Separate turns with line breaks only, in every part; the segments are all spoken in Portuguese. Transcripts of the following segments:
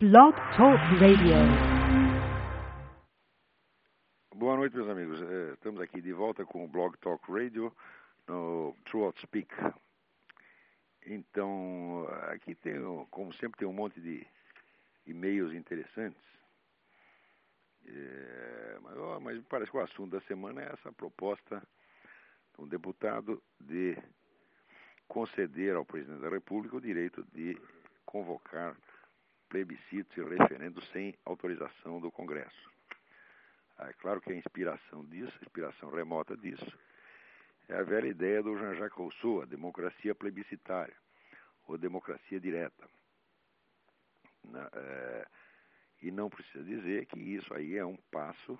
Blog Talk Radio.
Boa noite, meus amigos. É, estamos aqui de volta com o Blog Talk Radio no True Speak. Então, aqui tem, como sempre, tem um monte de e-mails interessantes. É, mas, ó, mas parece que o assunto da semana é essa proposta de um deputado de conceder ao presidente da República o direito de convocar plebiscitos e referendos sem autorização do Congresso. É claro que a inspiração disso, a inspiração remota disso, é a velha ideia do Jean-Jacques Rousseau, a democracia plebiscitária, ou democracia direta. É, e não precisa dizer que isso aí é um passo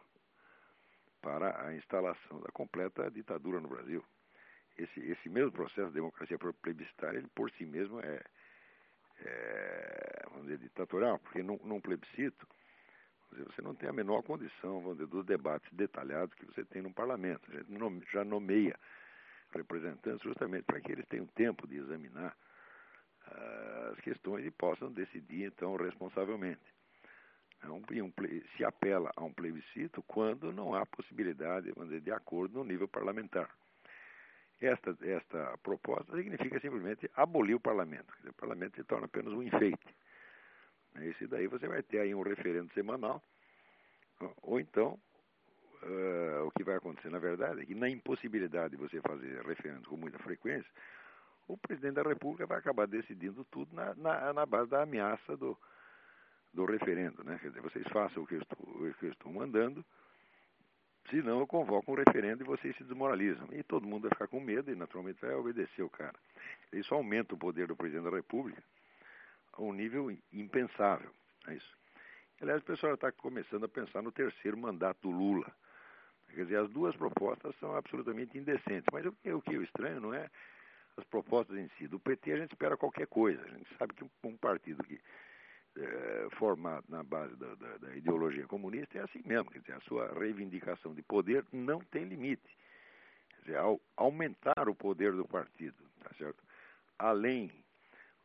para a instalação da completa ditadura no Brasil. Esse, esse mesmo processo de democracia plebiscitária, ele por si mesmo é, é vamos dizer, ditatorial, porque num, num plebiscito você não tem a menor condição vamos dizer, dos debates detalhados que você tem no parlamento. A gente já nomeia representantes justamente para que eles tenham tempo de examinar uh, as questões e possam decidir, então, responsavelmente. É se apela a um plebiscito quando não há possibilidade dizer, de acordo no nível parlamentar. Esta, esta proposta significa simplesmente abolir o parlamento. O parlamento se torna apenas um enfeite. Esse daí você vai ter aí um referendo semanal, ou então, uh, o que vai acontecer na verdade é que na impossibilidade de você fazer referendos com muita frequência, o presidente da República vai acabar decidindo tudo na, na, na base da ameaça do, do referendo. Né? Quer dizer, vocês façam o que eu estou, o que eu estou mandando, senão eu convoco um referendo e vocês se desmoralizam. E todo mundo vai ficar com medo e naturalmente vai obedecer o cara. Isso aumenta o poder do presidente da República a um nível impensável. É isso. Aliás, o pessoal está começando a pensar no terceiro mandato do Lula. Quer dizer, as duas propostas são absolutamente indecentes. Mas o que, que é estranho não é as propostas em si. Do PT a gente espera qualquer coisa. A gente sabe que um, partido que é formado na base da, da, da, ideologia comunista é assim mesmo. Quer dizer, a sua reivindicação de poder não tem limite. Quer dizer, ao aumentar o poder do partido, tá certo? Além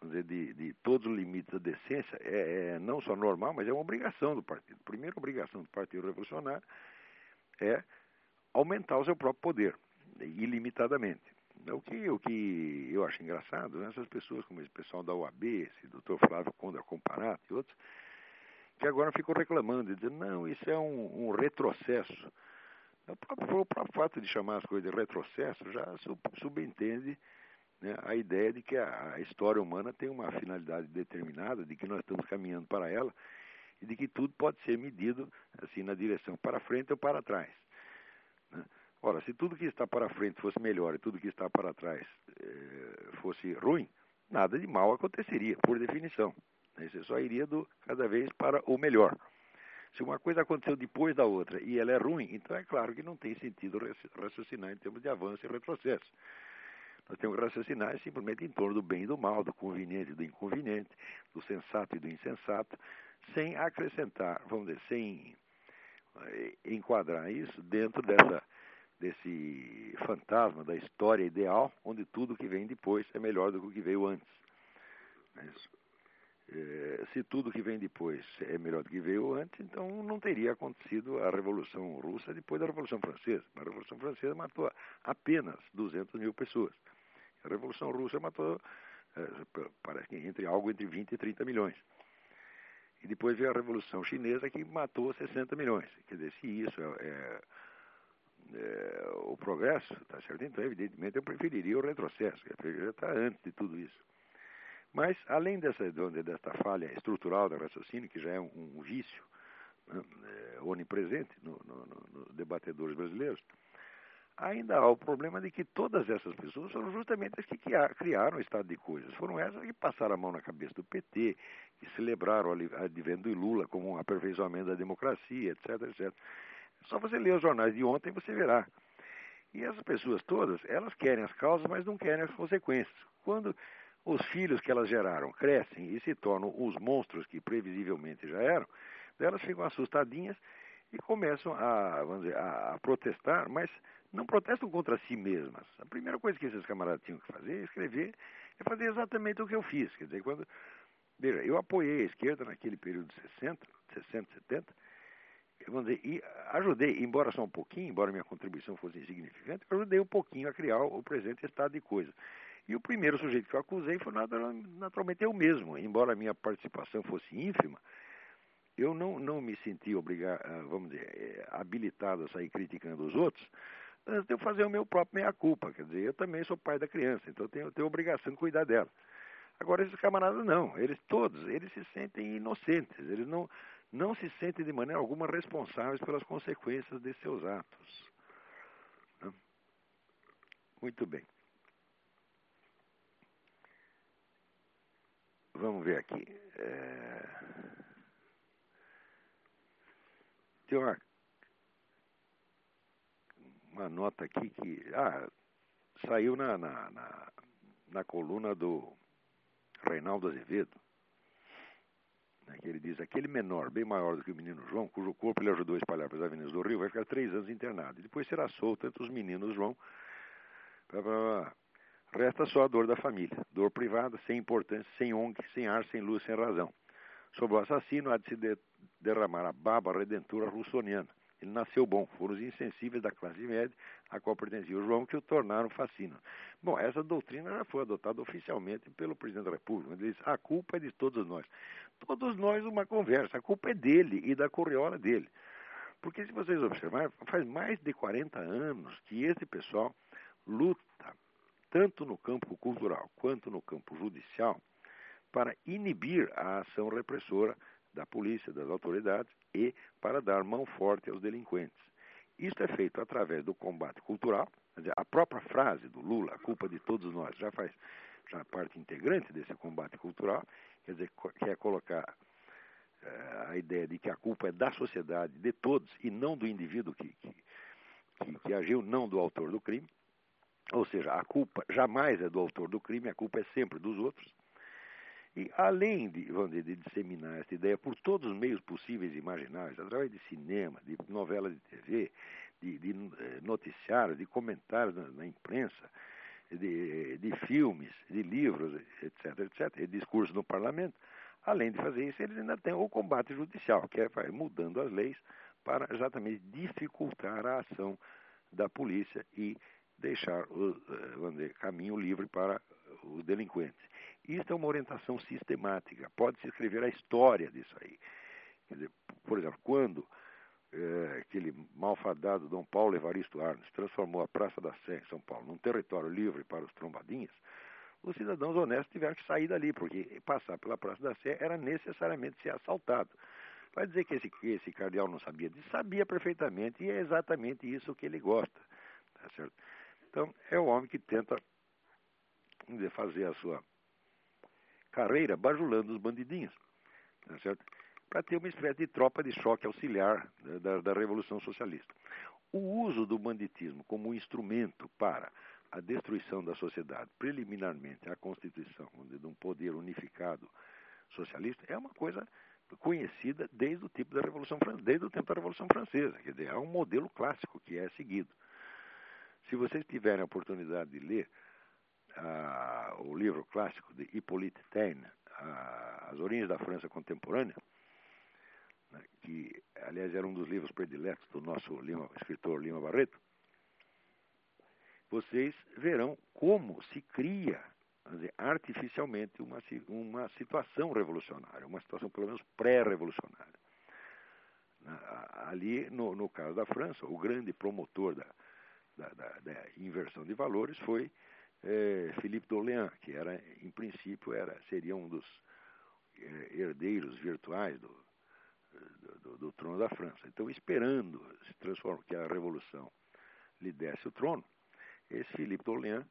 dizer, de, de, todos os limites da decência é, é, não só normal, mas é uma obrigação do partido. A primeira obrigação do Partido Revolucionário é aumentar o seu próprio poder, ilimitadamente. O que, o que eu acho engraçado, né, essas pessoas como esse pessoal da UAB, esse doutor Flávio Conda Comparato e outros, que agora ficam reclamando, dizendo, não, isso é um, um retrocesso. O próprio, o próprio, fato de chamar as coisas de retrocesso já sub, subentende né, a ideia de que a, a história humana tem uma finalidade determinada, de que nós estamos caminhando para ela e de que tudo pode ser medido assim na direção para frente ou para trás. Né? Ora, se tudo que está para frente fosse melhor e tudo que está para trás eh, fosse ruim, nada de mal aconteceria, por definição. Né? Você só iria do, cada vez para o melhor. Se uma coisa aconteceu depois da outra e ela é ruim, então é claro que não tem sentido raciocinar em termos de avanço e retrocesso. Nós temos que raciocinar simplesmente em torno do bem e do mal, do conveniente e do inconveniente, do sensato e do insensato, sem acrescentar, vamos dizer, sem eh, enquadrar isso dentro dessa, desse fantasma da história ideal, onde tudo que vem depois é melhor do que o que veio antes. É, se tudo que vem depois é melhor do que veio antes, então não teria acontecido a Revolução Russa depois da Revolução Francesa. A Revolução Francesa matou apenas 200 mil pessoas. A Revolução Russa matou, é, parece que entre algo entre 20 e 30 milhões. E depois veio a Revolução Chinesa que matou 60 milhões. Quer dizer, se isso é, é, é o progresso, tá certo? Então, evidentemente, eu preferiria o retrocesso, eu preferiria estar antes de tudo isso. Mas, além dessa, falha estrutural do raciocínio, que já é um, um vício né, é, onipresente nos no, no, no debatedores brasileiros, ainda há o problema de que todas essas pessoas foram justamente as que criaram o estado de coisas. Foram essas que passaram a mão na cabeça do PT, que celebraram o advento do Lula como um aperfeiçoamento da democracia, etc, etc. Só você ler os jornais de ontem você verá. E essas pessoas todas, elas querem as causas, mas não querem as consequências. Quando os filhos que elas geraram crescem e se tornam os monstros que previsivelmente já eram, elas ficam assustadinhas e começam a, vamos dizer, a protestar, mas não protestam contra si mesmas. A primeira coisa que esses camaradas tinham que fazer é escrever, é fazer exatamente o que eu fiz. Quer dizer, quando Veja, eu apoiei a esquerda naquele período de 60, 60, 70, vamos dizer, e ajudei, embora só um pouquinho, embora minha contribuição fosse insignificante, ajudei um pouquinho a criar o presente estado de coisas. E o primeiro sujeito que eu acusei foi naturalmente eu mesmo, embora a minha participação fosse ínfima, eu não, não me senti obrigado, ah, vamos dizer, eh, habilitado a sair criticando os outros, antes de eu fazer o meu próprio meia-culpa. Quer dizer, eu também sou pai da criança, então eu tenho, tenho a obrigação de cuidar dela. Agora, esses camaradas não, eles todos, eles se sentem inocentes, eles não, não se sentem de maneira alguma responsáveis pelas consequências de seus atos. Muito bem. Vamos ver aqui. É... Tem uma, uma nota aqui que ah, saiu na, na, na, na coluna do Reinaldo Azevedo né, que ele diz, aquele menor, bem maior do que o menino João, cujo corpo ele ajudou a espalhar pelas avenidas do Rio, vai ficar três anos internado. E depois será solto entre os meninos João. Resta só a dor da família, dor privada, sem importância, sem ONG, sem ar, sem luz, sem razão. Sobre o assassino há de se de derramar a baba redentora russoniana. Ele nasceu bom, foram os insensíveis da classe média a qual pertencia o João que o tornaram fascino. Bom, essa doutrina já foi adotada oficialmente pelo presidente da República. Ele diz: a culpa é de todos nós. Todos nós uma conversa, a culpa é dele e da correola dele. Porque se vocês observarem, faz mais de 40 anos que esse pessoal luta, tanto no campo cultural quanto no campo judicial, para inibir a ação repressora da polícia, das autoridades e para dar mão forte aos delinquentes. Isto é feito através do combate cultural, a própria frase do Lula, a culpa de todos nós, já faz já parte integrante desse combate cultural, quer dizer, quer colocar uh, a ideia de que a culpa é da sociedade, de todos, e não do indivíduo que, que, que, que agiu, não do autor do crime. Ou seja, a culpa jamais é do autor do crime, a culpa é sempre dos outros. E além de, dizer, de disseminar essa ideia por todos os meios possíveis e imagináveis, através de cinema, de novelas de TV, de, de eh, noticiários, de comentários na, na imprensa, de, de, filmes, de livros, etc., etc., e discursos no parlamento, além de fazer isso, eles ainda têm o combate judicial, que é mudando as leis para exatamente dificultar a ação da polícia e deixar o eh, dizer, caminho livre para os delinquentes. Isso é uma orientação sistemática. Pode-se escrever a história disso aí. Dizer, por exemplo, quando é, aquele malfadado Dom Paulo Evaristo Arnes transformou a Praça da Sé, em São Paulo, num território livre para os trombadinhas, os cidadãos honestos tiveram que sair dali, porque passar pela Praça da Sé era necessariamente ser assaltado. Vai dizer que esse, esse cardeal não sabia disso? Sabia perfeitamente, e é exatamente isso que ele gosta. Tá certo? Então, é o homem que tenta fazer a sua carreira bajulando os bandidinhos. Tá certo? Para ter uma espécie de tropa de choque auxiliar da, da Revolução Socialista. O uso do banditismo como instrumento para a destruição da sociedade, preliminarmente à constituição de um poder unificado socialista, é uma coisa conhecida desde o da Revolução desde o tempo da Revolução Francesa, quer dizer, é um modelo clássico que é seguido. Se vocês tiverem a oportunidade de ler ah, o livro clássico de Hippolyte Taine, ah, As Origens da França Contemporânea, que aliás era um dos livros prediletos do nosso Lima, escritor Lima Barreto, vocês verão como se cria dizer, artificialmente uma, uma situação revolucionária, uma situação pelo menos pré-revolucionária. Né, ali, no, no, caso da França, o grande promotor da, da, da, da inversão de valores foi é, Philippe d'Orléans, que era, em princípio, era, seria um dos é, herdeiros virtuais do, do, do, trono da França. Então, esperando se transformar, que a revolução lhe desse o trono, esse Philippe d'Orléans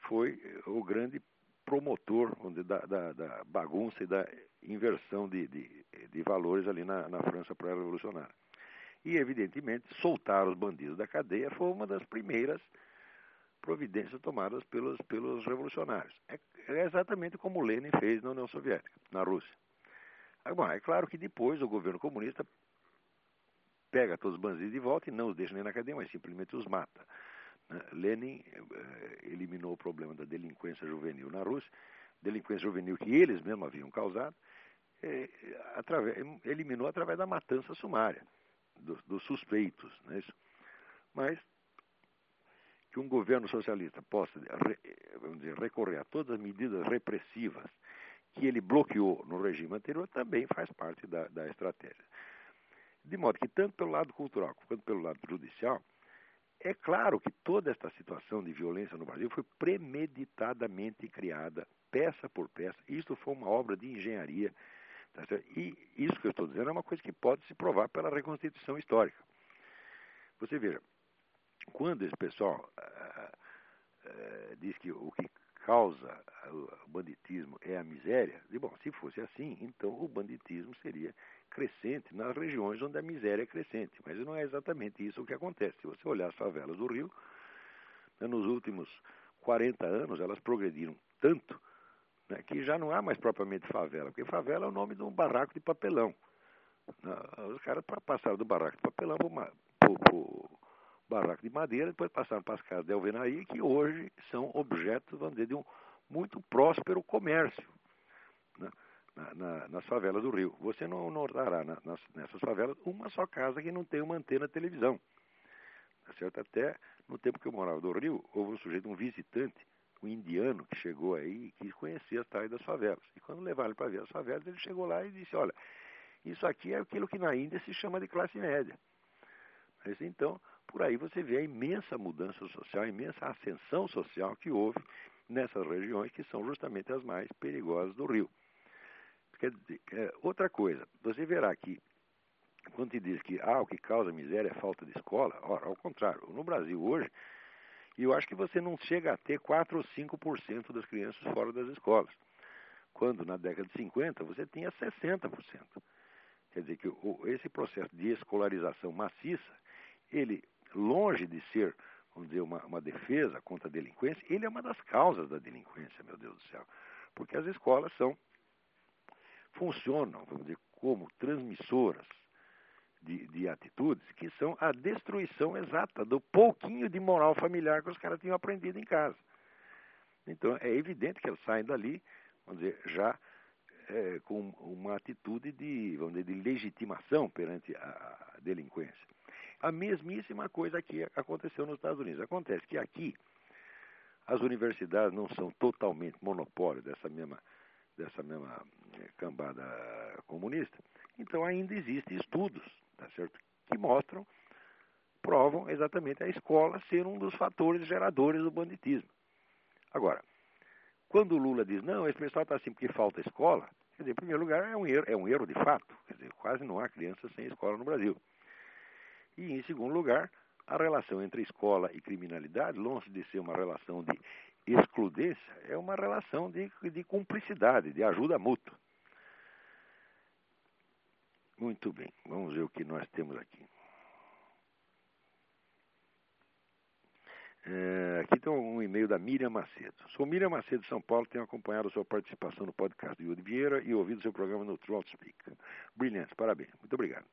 foi o grande promotor da, da, da, bagunça e da inversão de, de, de valores ali na, na França pré-revolucionária. E, evidentemente, soltar os bandidos da cadeia foi uma das primeiras providências tomadas pelos, pelos revolucionários. É, é exatamente como Lenin fez na União Soviética, na Rússia. Bom, é claro que depois o governo comunista pega todos os bandidos de volta e não os deixa nem na cadeia, mas simplesmente os mata. Né? Lenin eh, eliminou o problema da delinquência juvenil na Rússia, delinquência juvenil que eles mesmos haviam causado, através, eliminou através da matança sumária dos suspeitos. Não é isso? Mas que um governo socialista possa vamos dizer, recorrer a todas as medidas repressivas que ele bloqueou no regime anterior também faz parte da, da estratégia. De modo que, tanto pelo lado cultural quanto pelo lado judicial, é claro que toda esta situação de violência no Brasil foi premeditadamente criada, peça por peça. Isto foi uma obra de engenharia. Tá e isso que eu estou dizendo é uma coisa que pode se provar pela reconstituição histórica. Você veja, quando esse pessoal uh, uh, diz que o que causa o banditismo é a miséria, e, bom, se fosse assim, então o banditismo seria crescente nas regiões onde a miséria é crescente. Mas não é exatamente isso o que acontece. Se você olhar as favelas do Rio, né, nos últimos 40 anos elas progrediram tanto né, que já não há mais propriamente favela, porque favela é o nome de um barraco de papelão. Os caras passaram do barraco de papelão para barraco de madeira, depois passaram para as casas de alvenaria, que hoje são objetos, vamos dizer, de um muito próspero comércio. Né? na, na, nas favelas do Rio. Você não notará na, nas, nessas favelas uma só casa que não tem uma antena de televisão. Tá certo? Até no tempo que eu morava no Rio, houve um sujeito, um visitante, um indiano, que chegou aí e quis conhecer as tais das favelas. E quando levaram ele para ver as favelas, ele chegou lá e disse, olha, isso aqui é aquilo que na Índia se chama de classe média. Mas então, por aí você vê a imensa mudança social, a imensa ascensão social que houve nessas regiões que são justamente as mais perigosas do Rio. É, outra coisa, você verá que quando se diz que ah, o que causa miséria é falta de escola, ora, ao contrário, no Brasil hoje, eu acho que você não chega a ter 4 ou 5% das crianças fora das escolas. Quando na década de 50 você tinha 60%. Quer dizer que esse processo de escolarização maciça, ele, longe de ser, vamos dizer, uma, uma defesa contra a delinquência, ele é uma das causas da delinquência, meu Deus do céu. Porque as escolas são funcionam, vamos dizer, como transmissoras de, de, atitudes que são a destruição exata do pouquinho de moral familiar que os caras tinham aprendido em casa. Então é evidente que eles saem dali, vamos dizer, já é, com uma atitude de, vamos dizer, de legitimação perante a, a delinquência. A mesmíssima coisa que aconteceu nos Estados Unidos. Acontece que aqui as universidades não são totalmente monopólio dessa mesma dessa mesma eh, cambada comunista, então ainda existem estudos, tá certo, que mostram, provam exatamente a escola ser um dos fatores geradores do banditismo. Agora, quando o Lula diz, não, esse pessoal está assim porque falta escola, quer dizer, em primeiro lugar, é um erro, é um erro de fato, quer dizer, quase não há crianças sem escola no Brasil. E, em segundo lugar, a relação entre escola e criminalidade, longe de ser uma relação de excludência é uma relação de, de cumplicidade, de ajuda mútua. Muito bem, vamos ver o que nós temos aqui. É, aqui tem um e-mail da Miriam Macedo. Sou Miriam Macedo de São Paulo, tenho acompanhado a sua participação no podcast do Yuri Vieira e ouvido seu programa no Trout Speak. Brilhante, parabéns, muito obrigado.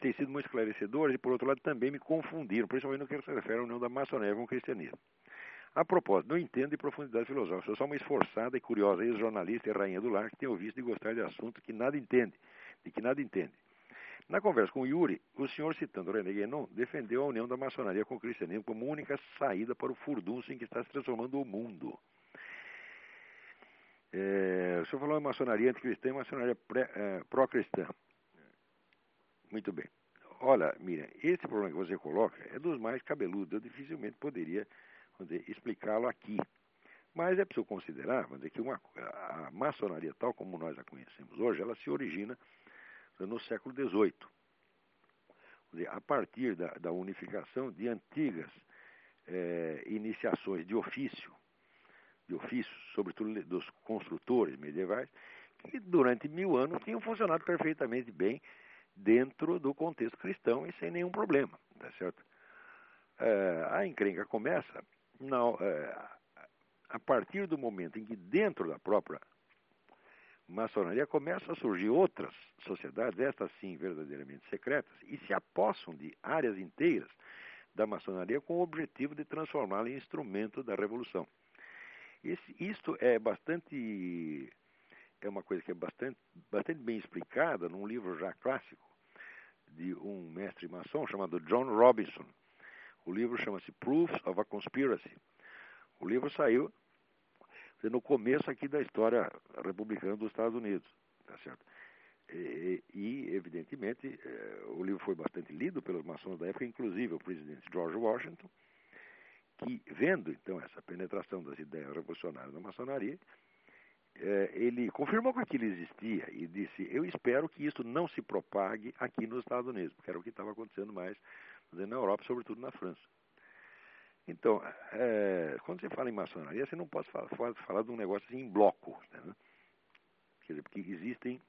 Tem sido muito esclarecedor e, por outro lado, também me confundiram, principalmente no que se refere à união da maçonaria com o cristianismo. A propósito, não entendo de profundidade filosófica. Sou só uma esforçada e curiosa ex-jornalista e rainha do lar que tem visto de gostar de assunto que nada entende, de que nada entende. Na conversa com o Yuri, o senhor, citando René Guénon, defendeu a união da maçonaria com o cristianismo como única saída para o furdunço em que está se transformando o mundo. É, o senhor falou em maçonaria anticristã e maçonaria é, pró-cristã. Muito bem. Olha, Miriam, esse problema que você coloca é dos mais cabeludos. Eu dificilmente poderia explicá-lo aqui. Mas é preciso considerar dizer, que uma, a maçonaria, tal como nós a conhecemos hoje, ela se origina no século XVIII. A partir da, da, unificação de antigas é, iniciações de ofício, de ofício, sobretudo dos construtores medievais, que durante mil anos tinham funcionado perfeitamente bem dentro do contexto cristão e sem nenhum problema, tá certo? É, a encrenca começa não, é, a partir do momento em que dentro da própria maçonaria começam a surgir outras sociedades, estas sim verdadeiramente secretas, e se apossam de áreas inteiras da maçonaria com o objetivo de transformá-la em instrumento da revolução. Esse, isto é bastante é uma coisa que é bastante, bastante bem explicada num livro já clássico de um mestre maçom chamado John Robinson. O livro chama-se Proofs of a Conspiracy. O livro saiu no começo aqui da história republicana dos Estados Unidos, tá certo? E, e evidentemente, é, o livro foi bastante lido pelos maçons da época, inclusive o presidente George Washington, que vendo então essa penetração das ideias revolucionárias na maçonaria, ele confirmou que aquilo existia e disse: Eu espero que isso não se propague aqui nos Estados Unidos, porque era o que estava acontecendo mais na Europa, sobretudo na França. Então, é, quando você fala em maçonaria, você não pode falar, falar de um negócio assim em bloco. Né? Quer dizer, porque existem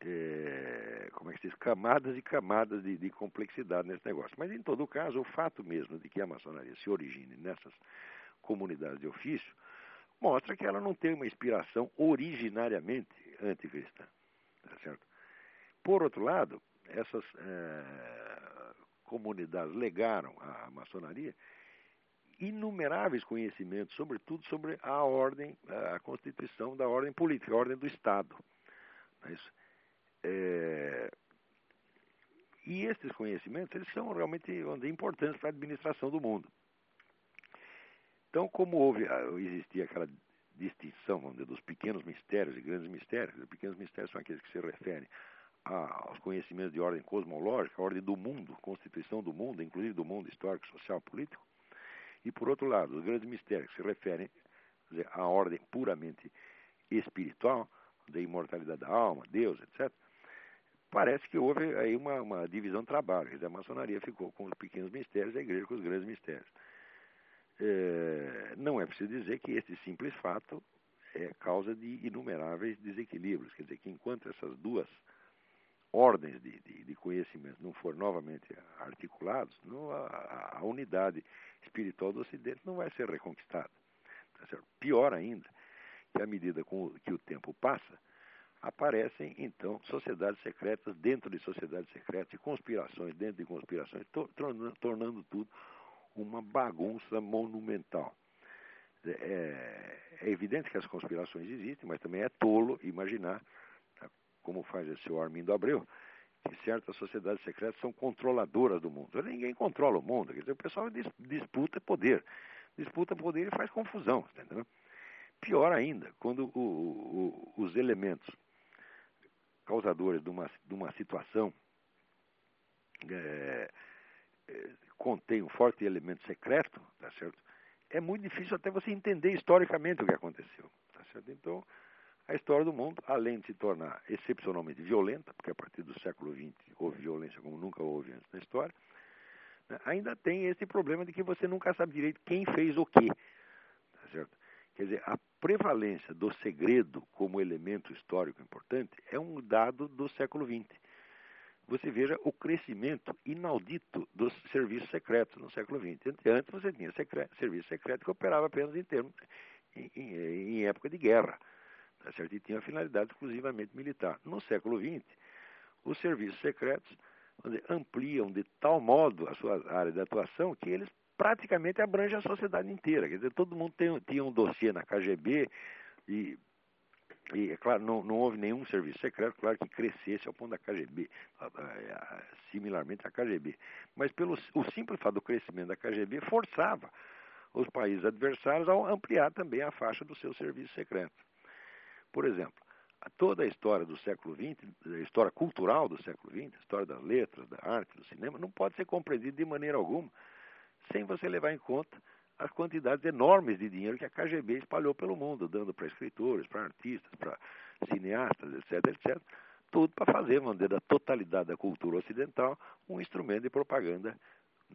é, como é que se diz, camadas e camadas de, de, complexidade nesse negócio. Mas, em todo caso, o fato mesmo de que a maçonaria se origine nessas comunidades de ofício mostra que ela não tem uma inspiração originariamente anticristã. Tá certo? Por outro lado, essas é, comunidades legaram à maçonaria inumeráveis conhecimentos, sobretudo sobre a ordem, a constituição da ordem política, a ordem do Estado. É é, e esses conhecimentos eles são realmente importantes para a administração do mundo. Então, como houve, ah, existia aquela distinção dizer, dos pequenos mistérios e grandes mistérios, os pequenos mistérios são aqueles que se referem aos conhecimentos de ordem cosmológica, a ordem do mundo, constituição do mundo, inclusive do mundo histórico, social, político. E, por outro lado, os grandes mistérios que se referem dizer, à ordem puramente espiritual, da imortalidade da alma, Deus, etc parece que houve aí uma, uma divisão de trabalho. A maçonaria ficou com os pequenos mistérios, a igreja com os grandes mistérios. É, não é preciso dizer que esse simples fato é causa de inumeráveis desequilíbrios. Quer dizer, que enquanto essas duas ordens de, de, de conhecimento não forem novamente articulados, não, a, a, unidade espiritual do Ocidente não vai ser reconquistada. Tá Pior ainda, que à medida que o tempo passa, aparecem então sociedades secretas dentro de sociedades secretas e conspirações dentro de conspirações, tornando, tornando tudo uma bagunça monumental. É, é, evidente que as conspirações existem, mas também é tolo imaginar, tá, como faz esse senhor Armindo Abreu, que certas sociedades secretas são controladoras do mundo. Ninguém controla o mundo, quer dizer, o pessoal disputa poder. Disputa poder e faz confusão, entendeu? Pior ainda, quando o, o, os elementos causadores de uma, de uma situação é, é, contém um forte elemento secreto, tá certo? É muito difícil até você entender historicamente o que aconteceu, tá certo? Então, a história do mundo, além de se tornar excepcionalmente violenta, porque a partir do século XX houve violência como nunca houve antes na história, né, ainda tem esse problema de que você nunca sabe direito quem fez o quê, tá certo? Quer dizer, a prevalência do segredo como elemento histórico importante é um dado do século XX. Você veja o crescimento inaudito dos serviços secretos no século XX. Antes você tinha secreto, serviço secreto que operava apenas em, termos, em, em, em época de guerra, tá certo? e tinha finalidade exclusivamente militar. No século XX, os serviços secretos ampliam de tal modo a sua área de atuação que eles praticamente abrange a sociedade inteira. Quer dizer, todo mundo tem, tinha um dossiê na KGB e, e é claro, não, não houve nenhum serviço secreto, claro que crescesse ao ponto da KGB, similarmente à KGB. Mas pelo o simples fato do crescimento da KGB forçava os países adversários a ampliar também a faixa do seu serviço secreto. Por exemplo, toda a história do século XX, a história cultural do século XX, a história das letras, da arte, do cinema, não pode ser compreendida de maneira alguma sem você levar em conta as quantidades enormes de dinheiro que a KGB espalhou pelo mundo, dando para escritores, para artistas, para cineastas, etc, etc, tudo para fazer, dizer, da totalidade da cultura ocidental um instrumento de propaganda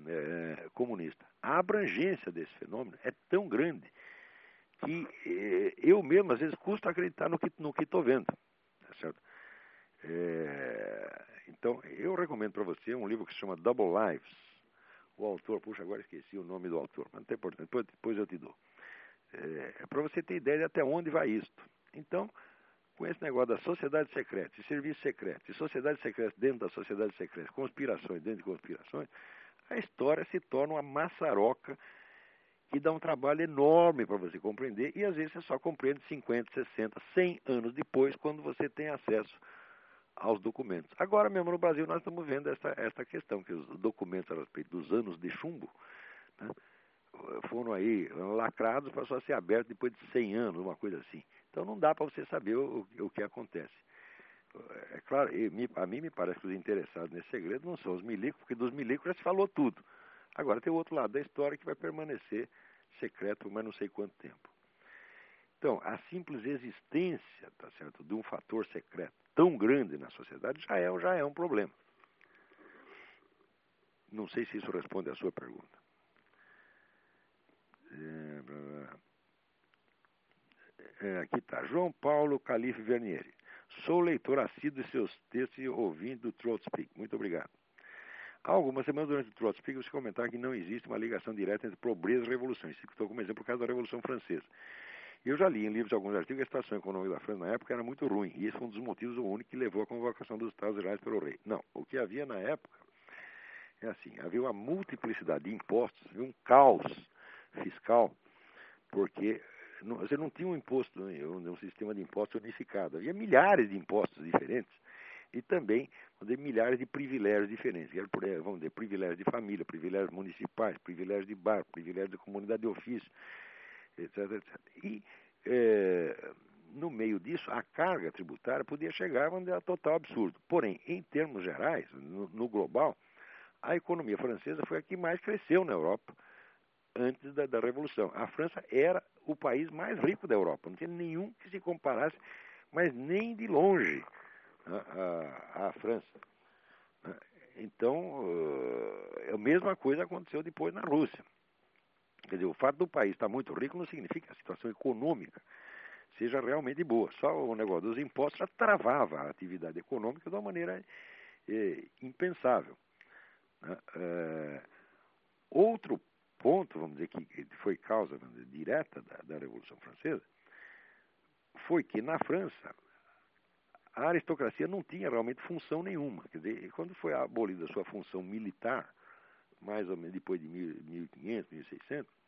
é, comunista. A abrangência desse fenômeno é tão grande que é, eu mesmo, às vezes, custo acreditar no que no estou vendo. Tá certo? É, então, eu recomendo para você um livro que se chama Double Lives, o autor, puxa, agora esqueci o nome do autor, mas não tem importância, depois, depois eu te dou. É, é para você ter ideia de até onde vai isto. Então, com esse negócio da sociedade secreta, e serviço secreto, e sociedade secreta dentro da sociedade secreta, conspirações dentro de conspirações, a história se torna uma maçaroca que dá um trabalho enorme para você compreender e às vezes você só compreende 50, 60, 100 anos depois, quando você tem acesso aos documentos. Agora mesmo no Brasil nós estamos vendo essa, essa questão, que os documentos a respeito dos anos de chumbo né, foram aí lacrados para só ser abertos depois de 100 anos, uma coisa assim. Então não dá para você saber o, o que acontece. É claro, a mim me parece que os interessados nesse segredo não são os milicos, porque dos milicos já se falou tudo. Agora tem o outro lado da história que vai permanecer secreto por mais não sei quanto tempo. Então, a simples existência, tá certo, de um fator secreto tão grande na sociedade já é, já é um problema. Não sei se isso responde à sua pergunta. É, é aqui está, João Paulo Calife Vernieri. Sou leitor assíduo de seus textos e ouvinte do Throat. Muito obrigado. Há algumas semanas durante o Throat você comentaram que não existe uma ligação direta entre pobreza e revolução. Isso estou como exemplo por causa da Revolução Francesa. Eu já li em livros alguns artigos que a situação econômica da França na época era muito ruim, e esse foi um dos motivos o único que levou à convocação dos Estados Gerais pelo rei. Não, o que havia na época é assim, havia uma multiplicidade de impostos, havia um caos fiscal, porque não, você não tinha um imposto, né, um, um sistema de impostos unificado, havia milhares de impostos diferentes e também dizer, milhares de privilégios diferentes. Vamos dizer, privilégios de família, privilégios municipais, privilégios de bar, privilégios de comunidade de ofício, etc. etc. E é, no meio disso, a carga tributária podia chegar a total absurdo. Porém, em termos gerais, no, no, global, a economia francesa foi a que mais cresceu na Europa antes da, da, Revolução. A França era o país mais rico da Europa, não tinha nenhum que se comparasse, mas nem de longe a França. Então, a mesma coisa aconteceu depois na Rússia. Quer dizer, o fato do país estar muito rico não significa que a situação econômica seja realmente boa. Só o negócio dos impostos já travava a atividade econômica de uma maneira é, impensável. É, outro ponto, vamos dizer, que foi causa dizer, direta da, da Revolução Francesa, foi que na França a aristocracia não tinha realmente função nenhuma. Quer dizer, quando foi abolida a sua função militar, mais ou menos depois de 1500, 1600,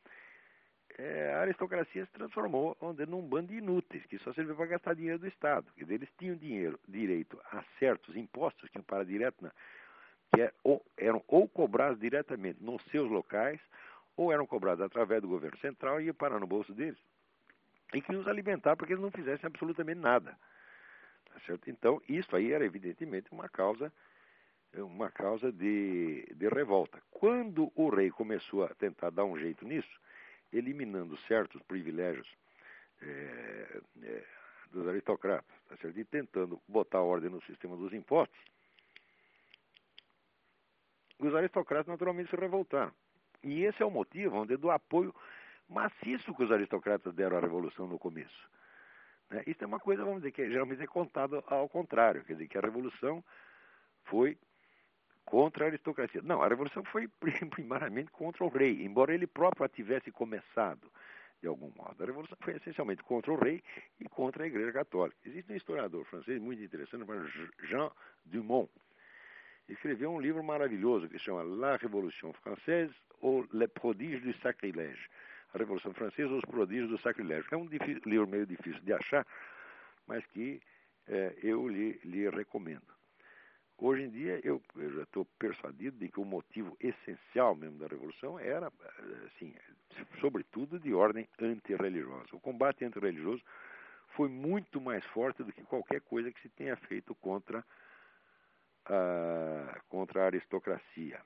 é, a aristocracia se transformou dizer, num bando de inúteis, que só servia para gastar dinheiro do Estado. Quer dizer, eles tinham dinheiro, direito a certos impostos que iam para direto, na, que é, ou, eram ou cobrados diretamente nos seus locais, ou eram cobrados através do governo central e iam parar no bolso deles. E que os alimentar para que eles não fizessem absolutamente nada. Tá certo? Então, isso aí era evidentemente uma causa uma causa de, de revolta. Quando o rei começou a tentar dar um jeito nisso, eliminando certos privilégios é, é, dos aristocratas, tá certo? e tentando botar ordem no sistema dos impostos, os aristocratas naturalmente se revoltaram. E esse é o motivo onde, do apoio maciço que os aristocratas deram à Revolução no começo. Né? Isso é uma coisa, vamos dizer, que geralmente é contado ao contrário, quer dizer, que a Revolução foi contra a aristocracia. Não, a revolução foi primariamente contra o rei, embora ele próprio a tivesse começado de algum modo. A revolução foi essencialmente contra o rei e contra a Igreja Católica. Existe um historiador francês muito interessante, chamado Jean Dumont. Escreveu um livro maravilhoso que se chama La Révolution Française ou Le Prodige du Sacrilège. A Revolução Francesa ou os Prodígios do Sacrilégio. É um livro meio difícil de achar, mas que é, eu lhe, lhe recomendo. Hoje em dia, eu, eu já estou persuadido de que o motivo essencial mesmo da Revolução era, assim, sobretudo de ordem antirreligiosa. O combate antirreligioso foi muito mais forte do que qualquer coisa que se tenha feito contra a, contra a aristocracia.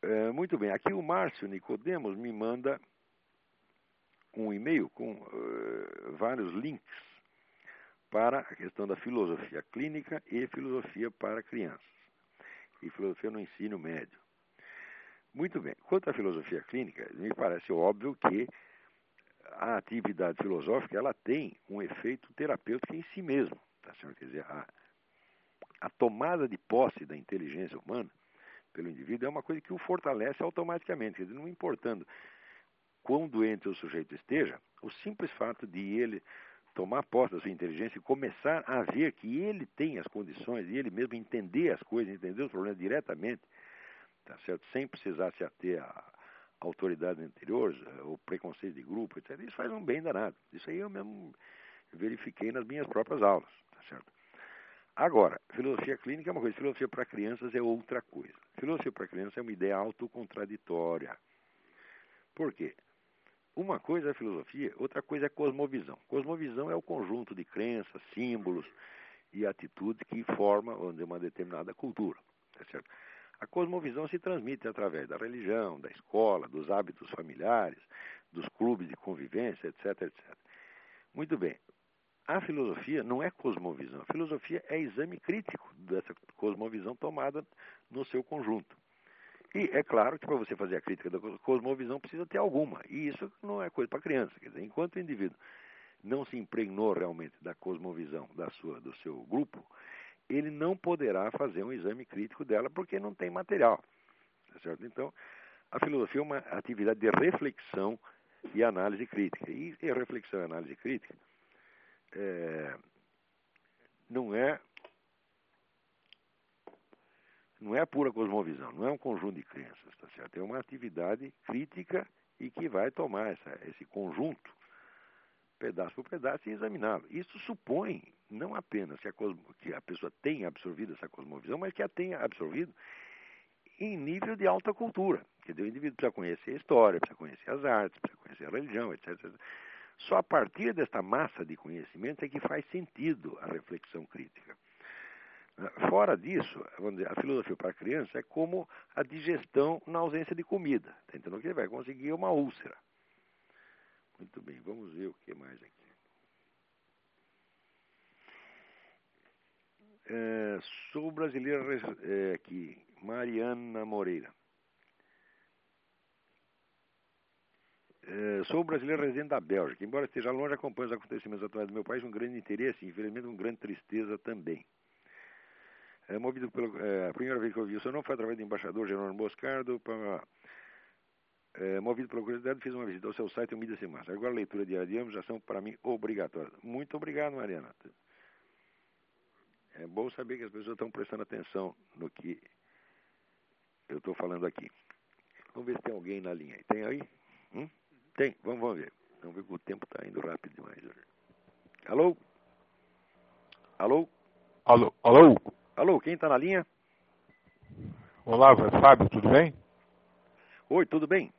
É, muito bem, aqui o Márcio Nicodemos me manda um e-mail com uh, vários links para a questão da filosofia clínica e filosofia para crianças, e filosofia no ensino médio. Muito bem. Quanto à filosofia clínica, me parece óbvio que a atividade filosófica ela tem um efeito terapêutico em si mesmo, tá? Quer dizer, a, a tomada de posse da inteligência humana pelo indivíduo é uma coisa que o fortalece automaticamente, quer dizer, não importando quão doente o sujeito esteja, o simples fato de ele tomar posse da sua inteligência e começar a ver que ele tem as condições e ele mesmo entender as coisas, entender os problemas diretamente, tá certo? Sem precisar se ater a, autoridades anteriores, o preconceito de grupo, etc. Isso faz um bem danado. Isso aí eu mesmo verifiquei nas minhas próprias aulas, tá certo? Agora, filosofia clínica é uma coisa, filosofia para crianças é outra coisa. Filosofia para crianças é uma ideia autocontraditoria. Por quê? Uma coisa é filosofia, outra coisa é cosmovisão. Cosmovisão é o conjunto de crenças, símbolos e atitudes que formam uma determinada cultura. Tá certo? A cosmovisão se transmite através da religião, da escola, dos hábitos familiares, dos clubes de convivência, etc, etc. Muito bem. A filosofia não é cosmovisão. A filosofia é exame crítico dessa cosmovisão tomada no seu conjunto. E é claro que para você fazer a crítica da cosmovisão precisa ter alguma. E isso não é coisa para criança. Quer dizer, enquanto o indivíduo não se impregnou realmente da cosmovisão da sua, do seu grupo, ele não poderá fazer um exame crítico dela porque não tem material. Tá certo? Então, a filosofia é uma atividade de reflexão e análise crítica. E, e reflexão e análise crítica é, não é não é pura cosmovisão, não é um conjunto de crenças, tá certo? É uma atividade crítica e que vai tomar essa, esse conjunto, pedaço por pedaço, e examiná-lo. Isso supõe não apenas que a, que a pessoa tenha absorvido essa cosmovisão, mas que a tenha absorvido em nível de alta cultura. Quer dizer, o indivíduo precisa conhecer a história, precisa conhecer as artes, precisa conhecer a religião, etc. etc. Só a partir desta massa de conhecimento é que faz sentido a reflexão crítica. Fora disso, a filosofia para a criança é como a digestão na ausência de comida. Entendendo que ele vai conseguir uma úlcera. Muito bem, vamos ver o que mais aqui. É, sou brasileira é, aqui, Mariana Moreira. É, sou brasileiro residente da Bélgica. Embora esteja longe, acompanho os acontecimentos atuais do meu país com grande interesse e, infelizmente, com grande tristeza também. É, movido pelo, é, a primeira vez que eu vi o seu nome foi através do embaixador Jerônimo Boscardo. Para, é, movido pela curiosidade, fiz uma visita ao seu site, o Mídia Sem Massa. Agora, a leitura diária de ambos já são, para mim, obrigatórias. Muito obrigado, Mariana. É bom saber que as pessoas estão prestando atenção no que eu estou falando aqui. Vamos ver se tem alguém na linha. Tem aí? Hum? Tem, vamos, vamos ver. Vamos ver que o tempo está indo rápido demais. Alô? Alô?
Alô? Alô?
Alô, quem está na linha?
Olavo, é Fábio, tudo bem?
Oi, tudo bem?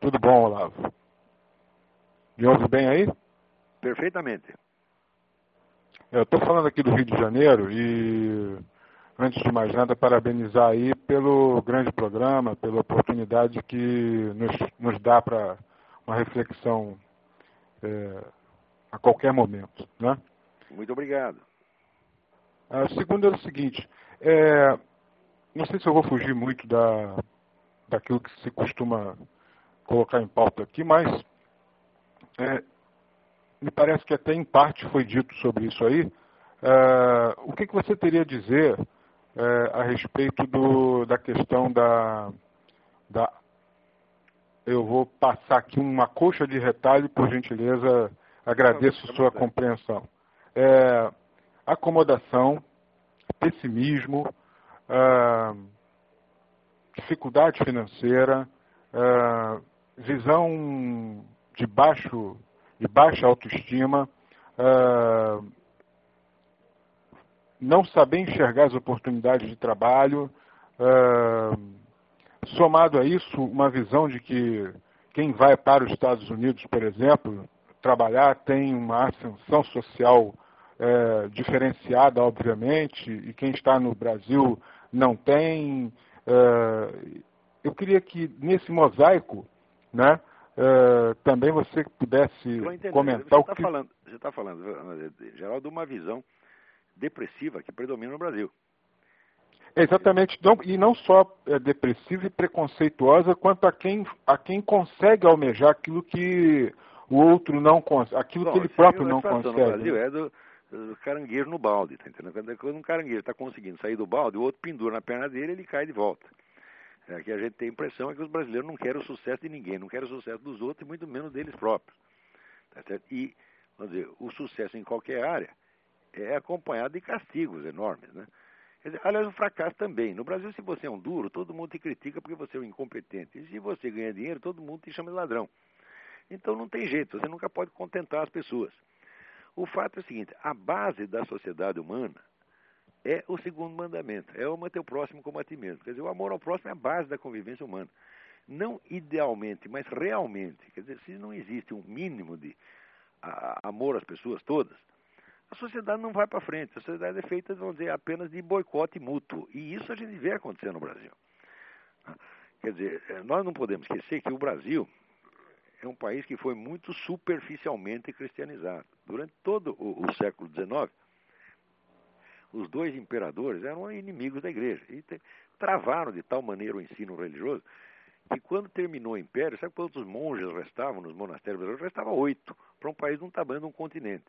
Tudo bom, Olavo. Me ouve bem aí?
Perfeitamente.
Eu estou falando aqui do Rio de Janeiro e, antes de mais nada, parabenizar aí pelo grande programa, pela oportunidade que nos, nos dá para uma reflexão é, a qualquer momento. Né?
Muito obrigado.
A segunda é o seguinte, é, não sei se eu vou fugir muito da, daquilo que se costuma colocar em pauta aqui, mas é, me parece que até em parte foi dito sobre isso aí. Uh, o que, que, você teria a dizer uh, a respeito do, da questão da, da. Eu vou passar aqui uma coxa de retalho, por gentileza, agradeço sua compreensão. É, acomodação, pessimismo, uh, dificuldade financeira, visão de baixo de baixa autoestima, uh, não saber enxergar as oportunidades de trabalho, somado a isso, uma visão de que quem vai para os Estados Unidos, por exemplo, trabalhar tem uma ascensão social é, diferenciada, obviamente, e quem está no Brasil não tem. É, eu queria que nesse mosaico, né, uh, também você pudesse comentar
o tá que... Falando, você está falando, Geraldo, de uma visão depressiva que predomina no Brasil.
Exatamente, não, e não só é, depressiva e preconceituosa, quanto a quem, a quem consegue almejar aquilo que o outro não consegue, aquilo Bom, que ele próprio não consegue. No
Brasil é do, do caranguejo no balde, tá entendendo? Quando um caranguejo está conseguindo sair do balde, o outro pendura na perna dele, ele cai de volta. É, que a gente tem a impressão é que os brasileiros não querem o sucesso de ninguém, não querem o sucesso dos outros e muito menos deles próprios. Tá e, vamos dizer, o sucesso em qualquer área é acompanhado de castigos enormes, né? Aliás, o fracasso também. No Brasil, se você é um duro, todo mundo te critica porque você é um incompetente. E se você ganha dinheiro, todo mundo te chama de ladrão. Então não tem jeito, você nunca pode contentar as pessoas. O fato é o seguinte: a base da sociedade humana é o segundo mandamento, é o amar teu próximo como a ti mesmo. Quer dizer, o amor ao próximo é a base da convivência humana. Não idealmente, mas realmente. Quer dizer, se não existe um mínimo de amor às pessoas todas, a sociedade não vai para frente. A sociedade é feita, vamos dizer, apenas de boicote mútuo. E isso a gente vê acontecer no Brasil. Quer dizer, eh, nós não podemos esquecer que o Brasil é um país que foi muito superficialmente cristianizado. Durante todo o, o século XIX, os dois imperadores eram inimigos da igreja e te, travaram de tal maneira o ensino religioso que quando terminou o império, sabe quantos monges restavam nos monastérios brasileiros? Restava oito, para um país de um tamanho de um continente.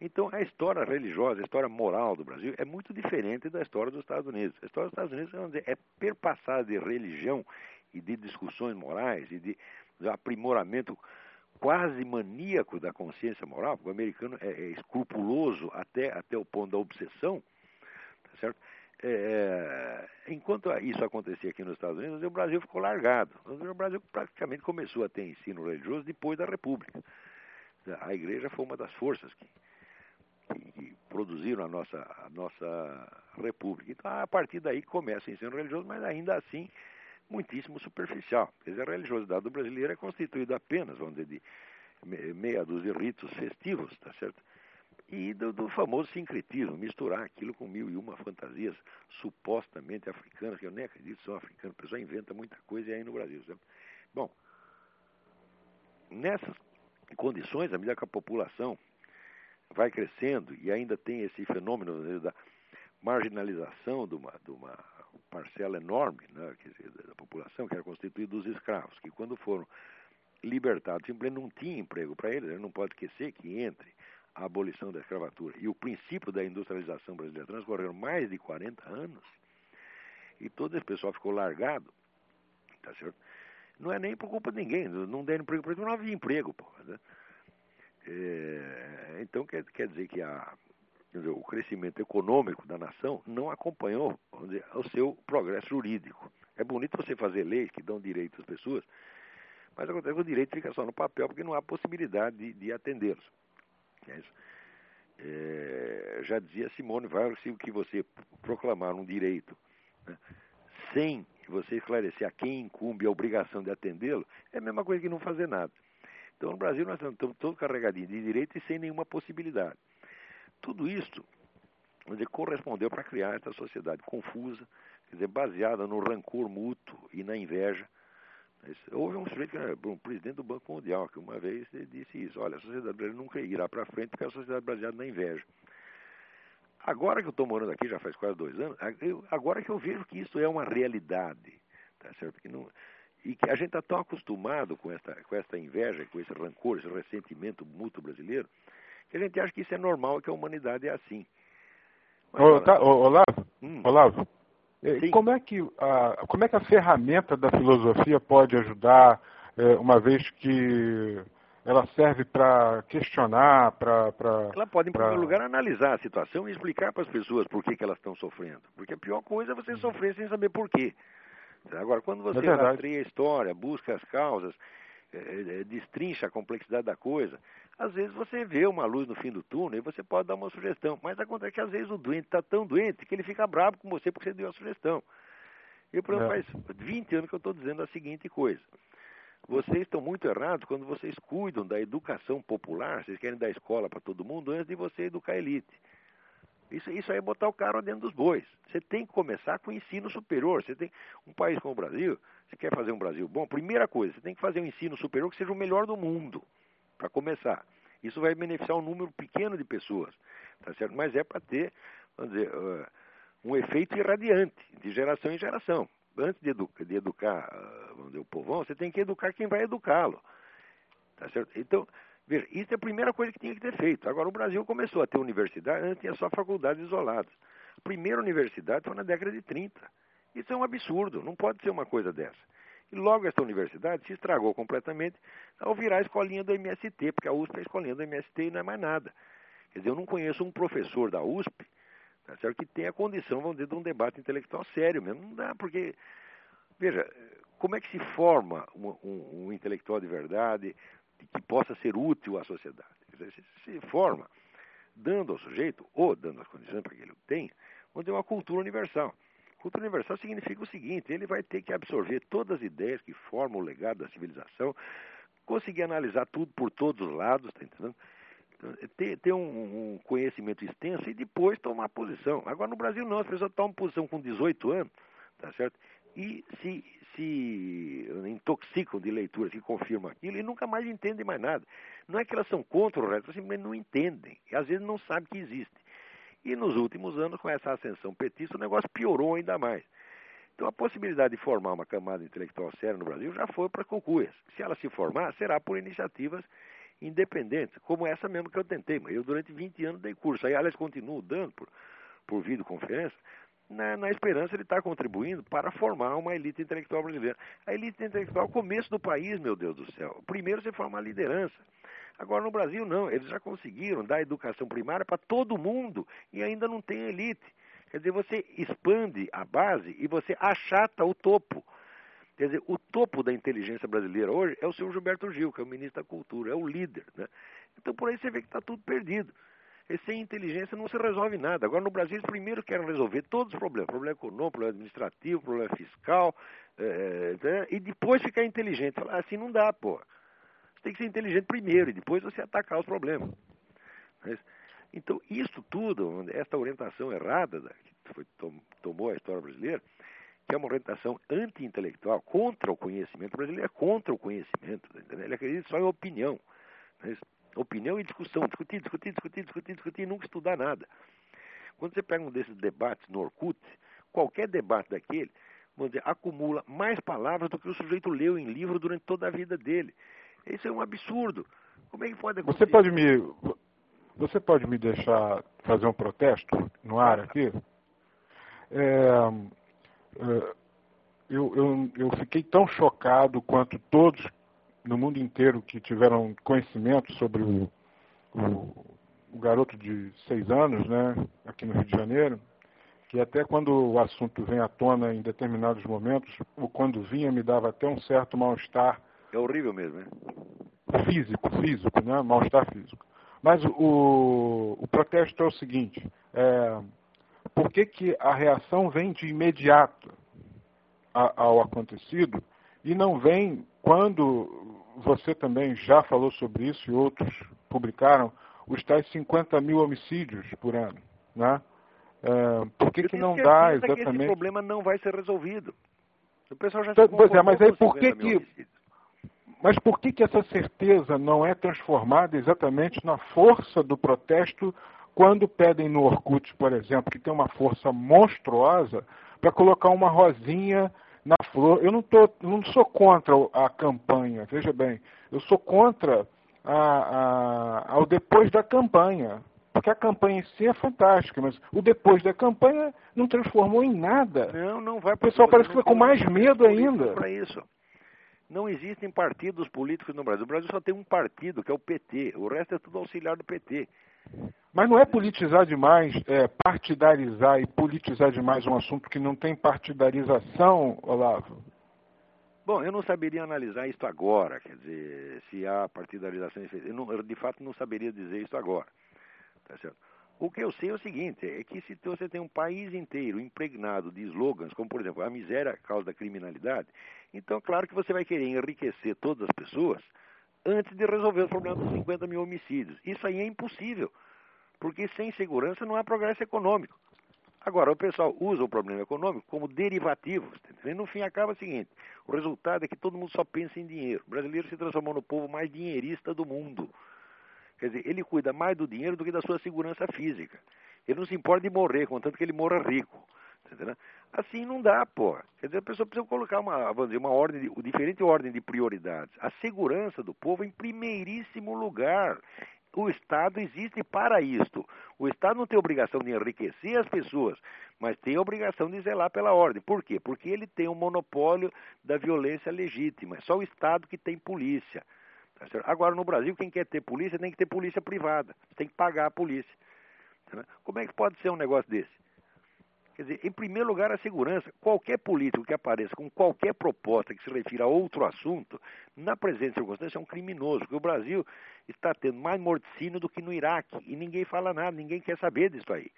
Então, a história religiosa, a história moral do Brasil é muito diferente da história dos Estados Unidos. A história dos Estados Unidos dizer, é perpassada de religião e de discussões morais e de aprimoramento quase maníaco da consciência moral, porque o americano é, é escrupuloso até, até o ponto da obsessão, tá certo? É, é enquanto isso acontecia aqui nos Estados Unidos, o Brasil ficou largado. O Brasil praticamente começou a ter ensino religioso depois da República. A igreja foi uma das forças que, que, que produziram a nossa, a nossa República. Então, a partir daí começa o ensino religioso, mas ainda assim muitíssimo superficial. Quer dizer, a religiosidade brasileira é constituída apenas, vamos dizer, de meia dúzia de ritos festivos, tá certo? E do, do, famoso sincretismo, misturar aquilo com mil e uma fantasias supostamente africanas, que eu nem acredito são africanas, o pessoal inventa muita coisa aí no Brasil. Certo? Bom, nessas condições, à medida que a população vai crescendo e ainda tem esse fenômeno da marginalização de uma, de uma parcela enorme né, da população que era constituída dos escravos, que quando foram libertados simplesmente não tinha emprego para eles, ele não pode esquecer que entre a abolição da escravatura e o princípio da industrialização brasileira transcorreram mais de 40 anos e todo esse pessoal ficou largado, tá certo? Não é nem por culpa de ninguém, não deram emprego para eles, não havia emprego, né? é, então quer, quer dizer que a, dizer, o crescimento econômico da nação não acompanhou dizer, o seu progresso jurídico. É bonito você fazer leis que dão direito às pessoas, mas acontece que o direito fica só no papel porque não há possibilidade de, de atendê-los. É é, já dizia Simone Weil, se o que você proclamar um direito né, sem você esclarecer a quem incumbe a obrigação de atendê-lo, é a mesma coisa que não fazer nada. Então, no Brasil, nós estamos todos carregadinhos de direito e sem nenhuma possibilidade. Tudo isso correspondeu para criar essa sociedade confusa, quer dizer, baseada no rancor mútuo e na inveja. Houve um sujeito, que era um presidente do Banco Mundial, que uma vez disse isso: olha, a sociedade brasileira nunca irá para frente porque é a sociedade baseada na inveja. Agora que eu estou morando aqui, já faz quase dois anos, agora que eu vejo que isso é uma realidade, tá certo? Que não, e que a gente está tão acostumado com essa, com essa inveja, com esse rancor, esse ressentimento mútuo brasileiro, a gente acha que isso é normal, que a humanidade é assim.
Mas, Ô, tá, Olavo, hum. Olavo, como é, que a, como é que a ferramenta da filosofia pode ajudar, é, uma vez que ela serve para questionar, para...
Ela pode, em pra... primeiro lugar, analisar a situação e explicar para as pessoas por que, que elas estão sofrendo. Porque a pior coisa é você uhum. sofrer sem saber por quê. Agora, quando você é rastreia a história, busca as causas, é, é, destrincha a complexidade da coisa, às vezes você vê uma luz no fim do túnel e você pode dar uma sugestão. Mas acontece que às vezes o doente está tão doente que ele fica bravo com você porque você deu a sugestão. Eu, por exemplo, é. faz 20 anos que eu estou dizendo a seguinte coisa. Vocês estão muito errados quando vocês cuidam da educação popular, vocês querem dar escola para todo mundo antes de você educar a elite. Isso, isso aí é botar o cara dentro dos bois. Você tem que começar com o ensino superior. Você tem um país como o Brasil, você quer fazer um Brasil bom, primeira coisa, você tem que fazer um ensino superior que seja o melhor do mundo para começar. Isso vai beneficiar um número pequeno de pessoas, tá certo? Mas é para ter, vamos dizer, uh, um efeito irradiante, de geração em geração. Antes de, de educar uh, vamos dizer, o povão, você tem que educar quem vai educá-lo, tá certo? Então, veja, isso é a primeira coisa que tinha que ter feito. Agora, o Brasil começou a ter universidade, antes tinha só faculdades isoladas. A primeira universidade foi na década de 30. Isso é um absurdo, não pode ser uma coisa dessa. E logo essa universidade se estragou completamente ao virar a escolinha do MST, porque a USP é a escolinha do MST e não é mais nada. Quer dizer, eu não conheço um professor da USP tá certo? que tem a condição, vamos dizer, de um debate intelectual sério mesmo. Não dá, porque, veja, como é que se forma um, um, um intelectual de verdade que possa ser útil à sociedade? Dizer, se, se forma dando ao sujeito, ou dando as condições para que ele tenha, onde é uma cultura universal. Cultura universal significa o seguinte: ele vai ter que absorver todas as ideias que formam o legado da civilização, conseguir analisar tudo por todos os lados, tá entendendo? Ter, ter um, um, conhecimento extenso e depois tomar posição. Agora no Brasil não, as pessoas tomam posição com 18 anos, tá certo? E se, se intoxicam de leituras que confirmam aquilo e nunca mais entendem mais nada. Não é que elas são contra o resto, elas simplesmente não entendem. E às vezes não sabem que existe. E nos últimos anos, com essa ascensão petista, o negócio piorou ainda mais. Então, a possibilidade de formar uma camada intelectual séria no Brasil já foi para concursos. Se ela se formar, será por iniciativas independentes, como essa mesmo que eu tentei. Eu, durante 20 anos, dei curso. Aí, aliás, continuo dando por, por videoconferência, na, na esperança de estar contribuindo para formar uma elite intelectual brasileira. A elite intelectual é o começo do país, meu Deus do céu. Primeiro você forma a liderança. Agora no Brasil não, eles já conseguiram dar educação primária para todo mundo e ainda não tem elite. Quer dizer, você expande a base e você achata o topo. Quer dizer, o topo da inteligência brasileira hoje é o senhor Gilberto Gil, que é o ministro da Cultura, é o líder. Né? Então por aí você vê que está tudo perdido. E sem inteligência não se resolve nada. Agora no Brasil eles primeiro querem resolver todos os problemas, problema econômico, problema administrativo, problema fiscal, é, e depois ficar inteligente. Falar assim não dá, pô. Você tem que ser inteligente primeiro e depois você atacar os problemas. Mas, então, isso tudo, essa orientação errada da, que foi, tomou a história brasileira, que é uma orientação anti-intelectual, contra o conhecimento. O brasileiro é contra o conhecimento, ele acredita só em opinião. Mas, opinião e discussão, discutir, discutir, discutir, discutir, discutir e nunca estudar nada. Quando você pega um desses debates no Orkut, qualquer debate daquele, vamos dizer, acumula mais palavras do que o sujeito leu em livro durante toda a vida dele. Isso é um absurdo. Como é que pode
acontecer? Você pode me, você pode me deixar fazer um protesto no ar aqui? É, é, eu, eu, eu fiquei tão chocado quanto todos no mundo inteiro que tiveram conhecimento sobre o, o, o garoto de seis anos, né, aqui no Rio de Janeiro, que até quando o assunto vem à tona em determinados momentos, ou quando vinha me dava até um certo mal-estar
é horrível mesmo, né?
Físico, físico, né? Mal-estar físico. Mas o, o protesto é o seguinte, é, por que, que a reação vem de imediato a, ao acontecido e não vem quando você também já falou sobre isso e outros publicaram os tais 50 mil homicídios por ano, né? É, por que, que não dá exatamente... Que esse
problema não vai ser resolvido.
O pessoal já se Pois é, mas aí por que que... Mas por que, que essa certeza não é transformada exatamente na força do protesto quando pedem no Orkut, por exemplo, que tem uma força monstruosa, para colocar uma rosinha na flor? Eu não, tô, não sou contra a campanha, veja bem, eu sou contra a, a, ao depois da campanha. Porque a campanha em si é fantástica, mas o depois da campanha não transformou em nada.
Não, não vai. O
pessoal parece que foi com mais medo ainda.
Para isso. Não existem partidos políticos no Brasil. O Brasil só tem um partido, que é o PT. O resto é tudo auxiliar do PT.
Mas não é politizar demais, é partidarizar e politizar demais um assunto que não tem partidarização, Olavo?
Bom, eu não saberia analisar isso agora, quer dizer, se há partidarização. Eu, não, eu de fato não saberia dizer isso agora. Tá certo? O que eu sei é o seguinte, é que se você tem um país inteiro impregnado de slogans, como por exemplo, a miséria a causa da criminalidade, então claro que você vai querer enriquecer todas as pessoas antes de resolver o problema dos 50 mil homicídios. Isso aí é impossível, porque sem segurança não há progresso econômico. Agora, o pessoal usa o problema econômico como derivativo. E no fim acaba o seguinte: o resultado é que todo mundo só pensa em dinheiro. O brasileiro se transformou no povo mais dinheirista do mundo. Quer dizer, ele cuida mais do dinheiro do que da sua segurança física. Ele não se importa de morrer, contanto que ele morra rico. Entendeu? Assim não dá, pô. Quer dizer, a pessoa precisa colocar uma, vamos dizer, uma ordem, de, diferente ordem de prioridades. A segurança do povo em primeiríssimo lugar. O Estado existe para isto. O Estado não tem obrigação de enriquecer as pessoas, mas tem a obrigação de zelar pela ordem. Por quê? Porque ele tem o um monopólio da violência legítima. É só o Estado que tem polícia. Tá Agora, no Brasil, quem quer ter polícia tem que ter polícia privada. Tem que pagar a polícia. Como é que pode ser um negócio desse? Quer dizer, em primeiro lugar, a segurança. Qualquer político que apareça com qualquer proposta que se refira a outro assunto, na presente circunstância, é um criminoso. Porque o Brasil está tendo mais morticínio do que no Iraque. E ninguém fala nada, ninguém quer saber disso aí.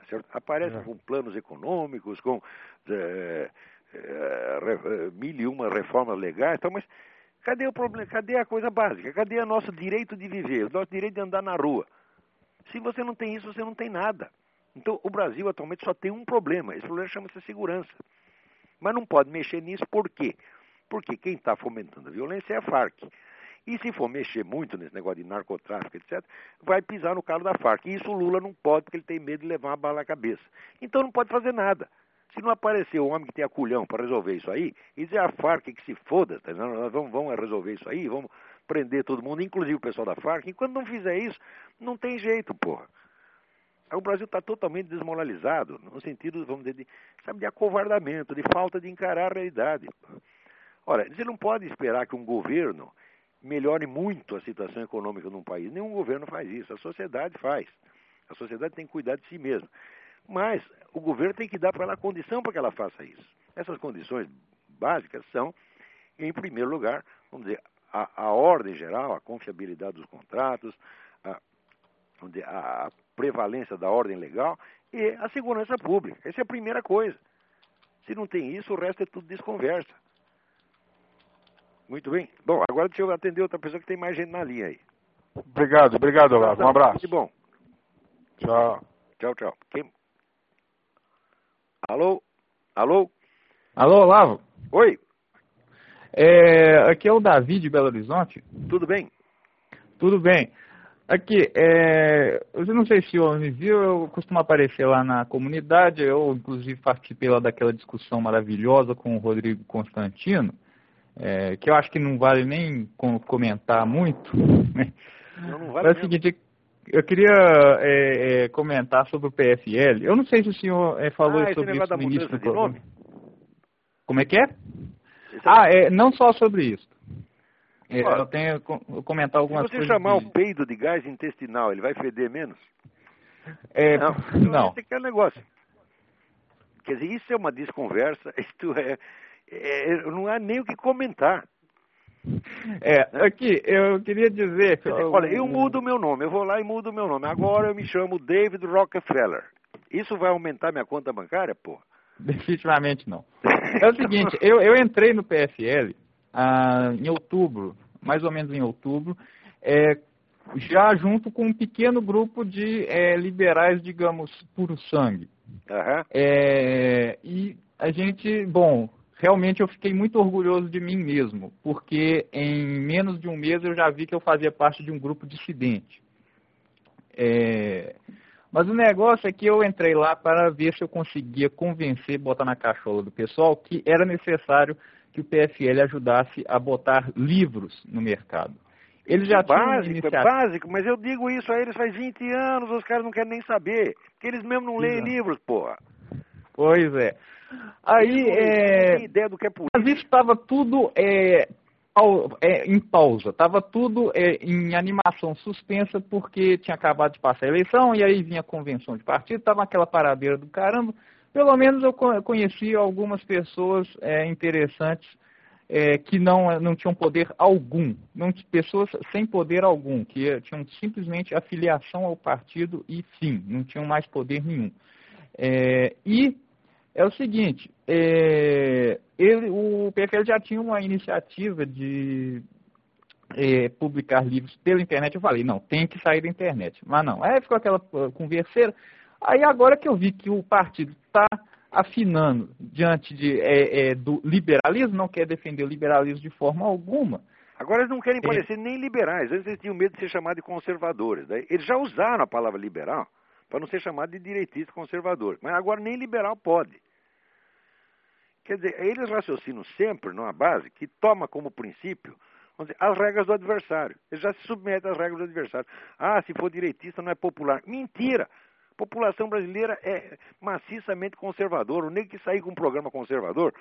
Tá certo? Aparece é. com planos econômicos, com é, é, mil e uma reformas legais, então, mas cadê o problema? Cadê a coisa básica? Cadê o nosso direito de viver, o nosso direito de andar na rua? Se você não tem isso, você não tem nada. Então, o Brasil atualmente só tem um problema. Esse problema chama-se segurança. Mas não pode mexer nisso por quê? Porque quem está fomentando a violência é a Farc. E se for mexer muito nesse negócio de narcotráfico, etc., vai pisar no calo da Farc. E isso o Lula não pode, porque ele tem medo de levar uma bala na cabeça. Então não pode fazer nada. Se não aparecer um homem que tem culhão para resolver isso aí, e dizer a Farc que se foda, tá? nós vamos, vamos resolver isso aí, vamos prender todo mundo, inclusive o pessoal da Farc, enquanto não fizer isso, não tem jeito, porra. O Brasil está totalmente desmoralizado, no sentido, vamos dizer, de, sabe, de acovardamento, de falta de encarar a realidade. Ora, você não pode esperar que um governo melhore muito a situação econômica num país. Nenhum governo faz isso, a sociedade faz. A sociedade tem que cuidar de si mesma. Mas o governo tem que dar para ela a condição para que ela faça isso. Essas condições básicas são, em primeiro lugar, vamos dizer, a, a ordem geral, a confiabilidade dos contratos, a, a prevalência da ordem legal e a segurança pública. Essa é a primeira coisa. Se não tem isso, o resto é tudo desconversa. Muito bem. Bom, agora deixa eu atender outra pessoa que tem mais gente na linha aí.
Obrigado, obrigado, Olavo. Um abraço.
Muito bom.
Tchau.
Tchau, tchau. Quem... Alô? Alô?
Alô, Olavo?
Oi.
É, aqui é o Davi de Belo Horizonte.
Tudo bem?
Tudo bem. Aqui, é, eu não sei se o me viu, eu costumo aparecer lá na comunidade, eu inclusive participei lá daquela discussão maravilhosa com o Rodrigo Constantino, é, que eu acho que não vale nem comentar muito. Né?
Não, não vale é
o seguinte, eu queria é, é, comentar sobre o PFL. Eu não sei se o senhor é, falou
ah,
sobre isso
no início do nome?
Como é que é? ah, é, não só sobre isso. É, eu tenho que comentar algumas
coisas.
Se você
chamar
de...
o peido de gás intestinal, ele vai feder menos?
É,
não.
não.
Esse é o negócio. Quer dizer, isso é uma desconversa, isto é, é, não há nem o que comentar.
É, aqui, eu queria dizer...
Que, olha, eu mudo o meu nome, eu vou lá e mudo o meu nome. Agora eu me chamo David Rockefeller. Isso vai aumentar minha conta bancária, porra?
Definitivamente não. É o seguinte, eu, eu entrei no PFL ah, em outubro, mais ou menos em outubro, é, já junto com um pequeno grupo de é, liberais, digamos, puro sangue.
Uhum.
É, e a gente, bom, realmente eu fiquei muito orgulhoso de mim mesmo, porque em menos de um mês eu já vi que eu fazia parte de um grupo dissidente. É, mas o negócio é que eu entrei lá para ver se eu conseguia convencer, botar na cachola do pessoal, que era necessário que o PFL ajudasse a botar livros no mercado. Eles já
é básico, iniciado... é básico, mas eu digo isso a eles faz 20 anos, os caras não querem nem saber, porque eles mesmo não leem livros, porra.
Pois é. Aí, é...
Ideia do que é política.
Mas isso estava tudo é, é, em pausa, estava tudo é, em animação suspensa, porque tinha acabado de passar a eleição, e aí vinha a convenção de partido, estava aquela paradeira do caramba, pelo menos eu conheci algumas pessoas é, interessantes é, que não, não tinham poder algum, não, pessoas sem poder algum, que tinham simplesmente afiliação ao partido e fim, não tinham mais poder nenhum. É, e é o seguinte, é, ele, o PFL já tinha uma iniciativa de é, publicar livros pela internet. Eu falei, não, tem que sair da internet. Mas não, aí ficou aquela converseira. Aí agora que eu vi que o partido está afinando diante de, é, é, do liberalismo, não quer defender o liberalismo de forma alguma.
Agora eles não querem é. parecer nem liberais, antes eles tinham medo de ser chamados de conservadores. Né? Eles já usaram a palavra liberal para não ser chamado de direitista conservador, mas agora nem liberal pode. Quer dizer, eles raciocinam sempre numa base que toma como princípio dizer, as regras do adversário. Eles já se submetem às regras do adversário. Ah, se for direitista não é popular. Mentira! População brasileira é maciçamente conservadora. O negro que sair com um programa conservador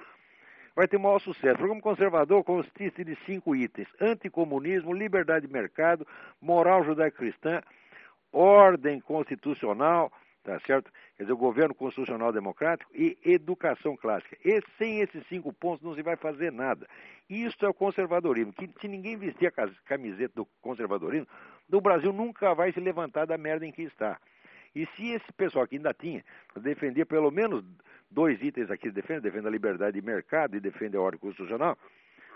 vai ter maior sucesso. O programa conservador consiste de cinco itens: anticomunismo, liberdade de mercado, moral judaico-cristã, ordem constitucional, tá certo? Quer dizer, o governo constitucional democrático e educação clássica. E sem esses cinco pontos não se vai fazer nada. Isso é o conservadorismo. Que se ninguém vestir a camiseta do conservadorismo, o Brasil nunca vai se levantar da merda em que está. E se esse pessoal que ainda tinha, defendia pelo menos dois itens aqui, defende, defende a liberdade de mercado e defende a ordem constitucional,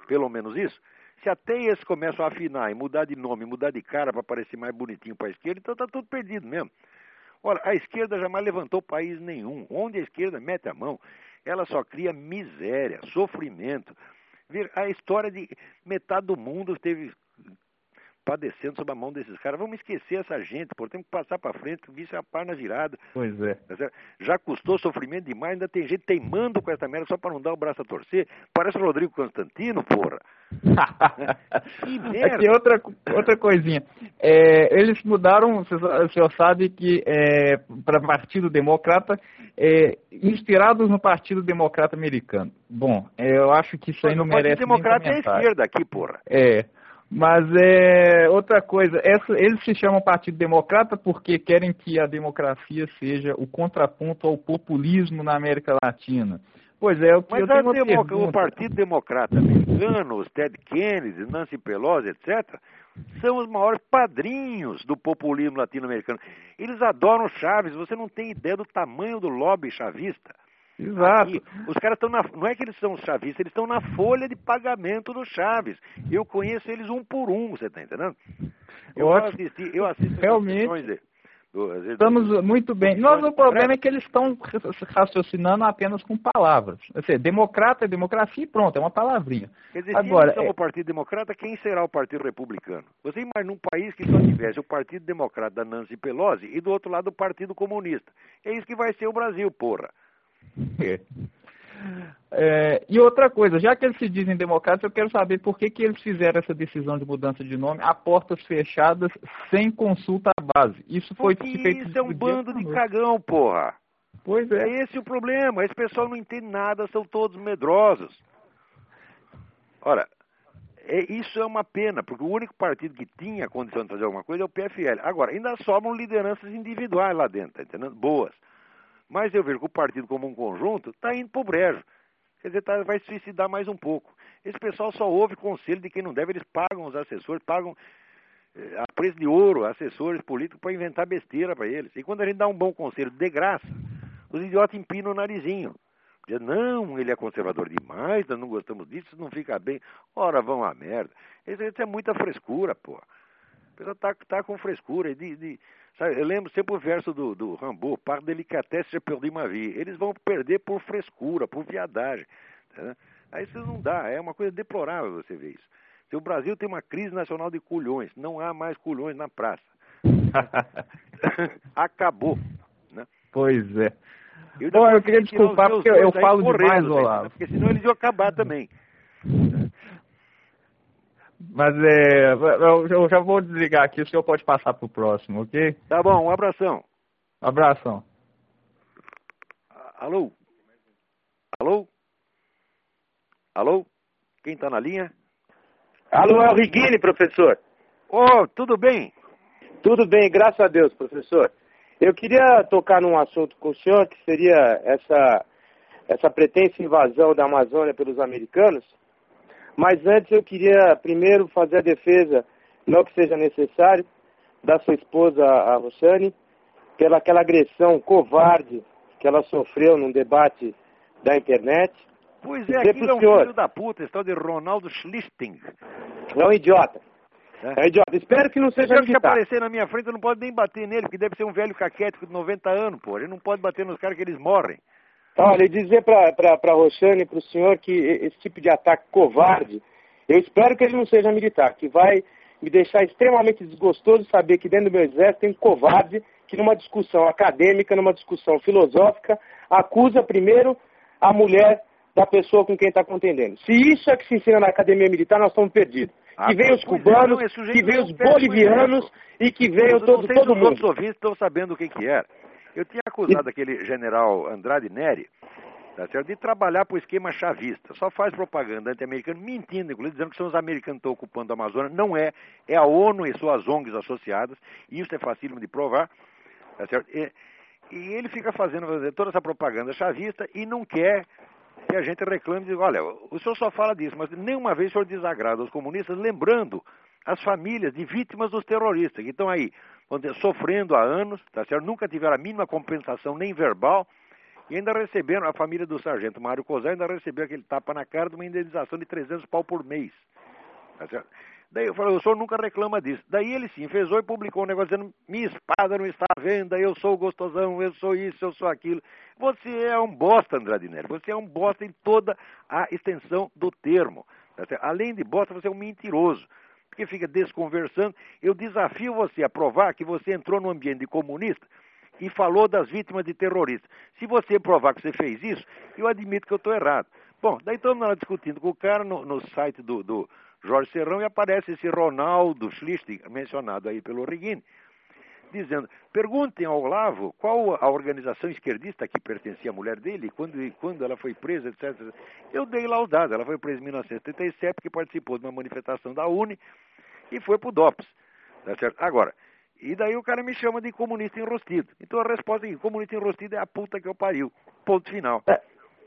pelo menos isso, se até esses começam a afinar e mudar de nome, mudar de cara para parecer mais bonitinho para a esquerda, então está tudo perdido mesmo. Ora, a esquerda jamais levantou país nenhum. Onde a esquerda mete a mão, ela só cria miséria, sofrimento. A história de metade do mundo teve padecendo sob a mão desses caras. Vamos esquecer essa gente, pô. Temos que passar para frente, vice a par na girada.
Pois é.
Tá Já custou sofrimento demais, ainda tem gente teimando com essa merda só para não dar o braço a torcer. Parece o Rodrigo Constantino, porra.
que merda. Aqui outra, outra coisinha. É, eles mudaram, o senhor sabe que é, para Partido Democrata, é, inspirados no Partido Democrata Americano. Bom, é, eu acho que isso aí não merece.
O Partido Democrata é a esquerda aqui, porra.
É. Mas é outra coisa, essa, eles se chamam Partido Democrata porque querem que a democracia seja o contraponto ao populismo na América Latina. Pois é, o
Mas
eu tenho
democ o Partido Democrata americano, os Ted Kennedy, Nancy Pelosi, etc., são os maiores padrinhos do populismo latino-americano. Eles adoram Chaves, você não tem ideia do tamanho do lobby chavista.
Exato. Aqui,
os caras estão na. Não é que eles são chavistas, eles estão na folha de pagamento do Chaves. Eu conheço eles um por um, você está entendendo?
Eu Ótimo. assisti, eu assisto Realmente. Do, Estamos muito bem. Nós, o problema é que eles estão raciocinando apenas com palavras. Seja, democrata é democracia e pronto, é uma palavrinha.
Dizer, Agora, se é... o Partido Democrata, quem será o Partido Republicano? Você imagina um país que só tivesse o Partido Democrata da Nancy Pelosi e do outro lado o Partido Comunista. É isso que vai ser o Brasil, porra.
É. É, e outra coisa, já que eles se dizem democratas, eu quero saber por que, que eles fizeram essa decisão de mudança de nome a portas fechadas, sem consulta à base. Isso foi
Porque feito isso é um bando de cagão, porra.
Pois é.
é. Esse o problema. Esse pessoal não entende nada, são todos medrosos. Ora, é, isso é uma pena, porque o único partido que tinha condição de fazer alguma coisa é o PFL. Agora, ainda sobram lideranças individuais lá dentro, tá entendendo? Boas. Mas eu vejo que o partido como um conjunto está indo para o brejo. Quer dizer, tá, vai suicidar mais um pouco. Esse pessoal só ouve conselho de quem não deve, eles pagam os assessores, pagam eh, a preço de ouro assessores políticos para inventar besteira para eles. E quando a gente dá um bom conselho de graça, os idiotas empinam o narizinho. Diz, não, ele é conservador demais, nós não gostamos disso, não fica bem. Ora, vão a merda. Isso, isso é muita frescura, pô. A pessoa tá, tá com frescura. De, de, sabe, eu lembro sempre o verso do, do Rambo, par delicatesse je perdi ma vie. Eles vão perder por frescura, por viadagem. Tá? Aí isso não dá, é uma coisa deplorável você ver isso. Se o Brasil tem uma crise nacional de culhões, não há mais culhões na praça. Acabou. Né?
Pois é. Eu Bom, eu queria desculpar porque eu, eu falo demais, Olavo.
Porque senão eles iam acabar também.
Mas é, eu já vou desligar aqui, o senhor pode passar para o próximo, ok?
Tá bom, um abração.
Um abração.
Alô? Alô? Alô? Quem está na linha?
Alô, é o Riguini, professor.
Oh, tudo bem?
Tudo bem, graças a Deus, professor. Eu queria tocar num assunto com o senhor, que seria essa, essa pretensa invasão da Amazônia pelos americanos. Mas antes eu queria primeiro fazer a defesa, não que seja necessário, da sua esposa, a Roxane, pela aquela agressão covarde que ela sofreu num debate da internet.
Pois é, aquilo é um senhor, filho da puta, esse tal de Ronaldo Schlichting.
É um idiota. É. é um idiota. Espero que não seja.
Se aparecer na minha frente, eu não posso nem bater nele, porque deve ser um velho caquético de 90 anos, pô. Ele não pode bater nos caras que eles morrem.
Olha, dizer para a Roxane e para o senhor que esse tipo de ataque covarde, eu espero que ele não seja militar, que vai me deixar extremamente desgostoso saber que dentro do meu exército tem um covarde que numa discussão acadêmica, numa discussão filosófica, acusa primeiro a mulher da pessoa com quem está contendendo. Se isso é que se ensina na academia militar, nós estamos perdidos. Ah, que venham os cubanos, não, que venham os bolivianos e que venham todo, todo mundo.
Os ouvintes estão sabendo o que, que era. Eu tinha acusado aquele general Andrade Neri tá certo? de trabalhar para o esquema chavista. Só faz propaganda anti-americana, mentindo, inclusive, dizendo que são os americanos que estão ocupando a Amazônia. Não é, é a ONU e suas ONGs associadas, e isso é facílimo de provar. Tá certo? E, e ele fica fazendo toda essa propaganda chavista e não quer que a gente reclame e diga, olha, o senhor só fala disso, mas nenhuma vez o senhor desagrada os comunistas, lembrando as famílias de vítimas dos terroristas, que estão aí sofrendo há anos, tá certo? nunca tiveram a mínima compensação nem verbal, e ainda receberam, a família do sargento Mário Cosé ainda recebeu aquele tapa na cara de uma indenização de 300 pau por mês. Tá certo? Daí eu falei, o senhor nunca reclama disso. Daí ele sim fezou e publicou um negócio dizendo, minha espada não está à venda, eu sou gostosão, eu sou isso, eu sou aquilo. Você é um bosta, Andrade Nery. Você é um bosta em toda a extensão do termo. Tá Além de bosta, você é um mentiroso. Porque fica desconversando. Eu desafio você a provar que você entrou no ambiente comunista e falou das vítimas de terroristas. Se você provar que você fez isso, eu admito que eu estou errado. Bom, daí estamos lá discutindo com o cara no, no site do, do Jorge Serrão e aparece esse Ronaldo Schlichting, mencionado aí pelo Reguini, dizendo, perguntem ao Olavo qual a organização esquerdista que pertencia à mulher dele, quando, quando ela foi presa, etc. Eu dei lá o dado, ela foi presa em 1937, porque participou de uma manifestação da UNE e foi pro DOPS. Tá certo? Agora, e daí o cara me chama de comunista enrostido. Então a resposta é comunista enrostido é a puta que eu pariu. Ponto final.
É,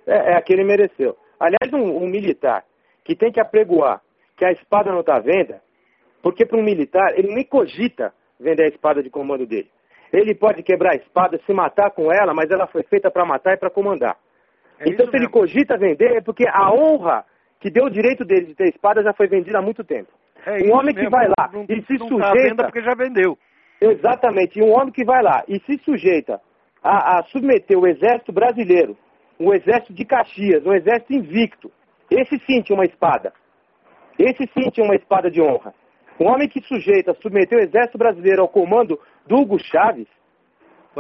é, é a que ele mereceu. Aliás, um, um militar que tem que apregoar que a espada não está à venda, porque para um militar, ele nem cogita vender a espada de comando dele. Ele pode quebrar a espada, se matar com ela, mas ela foi feita para matar e para comandar. É então, se mesmo. ele cogita vender, é porque a honra que deu o direito dele de ter espada já foi vendida há muito tempo. É um homem mesmo. que vai lá não, e se não tá sujeita.
Tá porque já vendeu.
Exatamente. E um homem que vai lá e se sujeita a, a submeter o exército brasileiro, um exército de Caxias, um exército invicto. Esse sim tinha uma espada. Esse sim tinha uma espada de honra. Um homem que sujeita, submeteu o exército brasileiro ao comando do Hugo Chaves,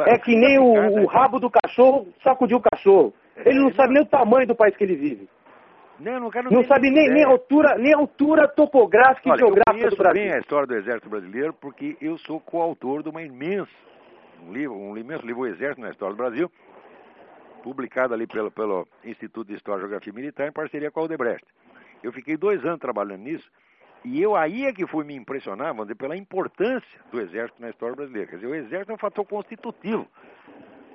é que nem o, o, rabo do cachorro sacudiu o cachorro. Ele não sabe nem o tamanho do país que ele vive. Não, não, não sabe nem, nem, altura, nem altura topográfica Olha, e geográfica do Brasil.
Eu bem a história do Exército Brasileiro porque eu sou coautor de uma imensa, um livro, um imenso livro, O Exército na História do Brasil, publicado ali pelo, pelo Instituto de História e Geografia Militar em parceria com a Aldebrecht. Eu fiquei dois anos trabalhando nisso e eu aí é que fui me impressionar, vamos dizer, pela importância do Exército na história brasileira. Quer dizer, o Exército é um fator constitutivo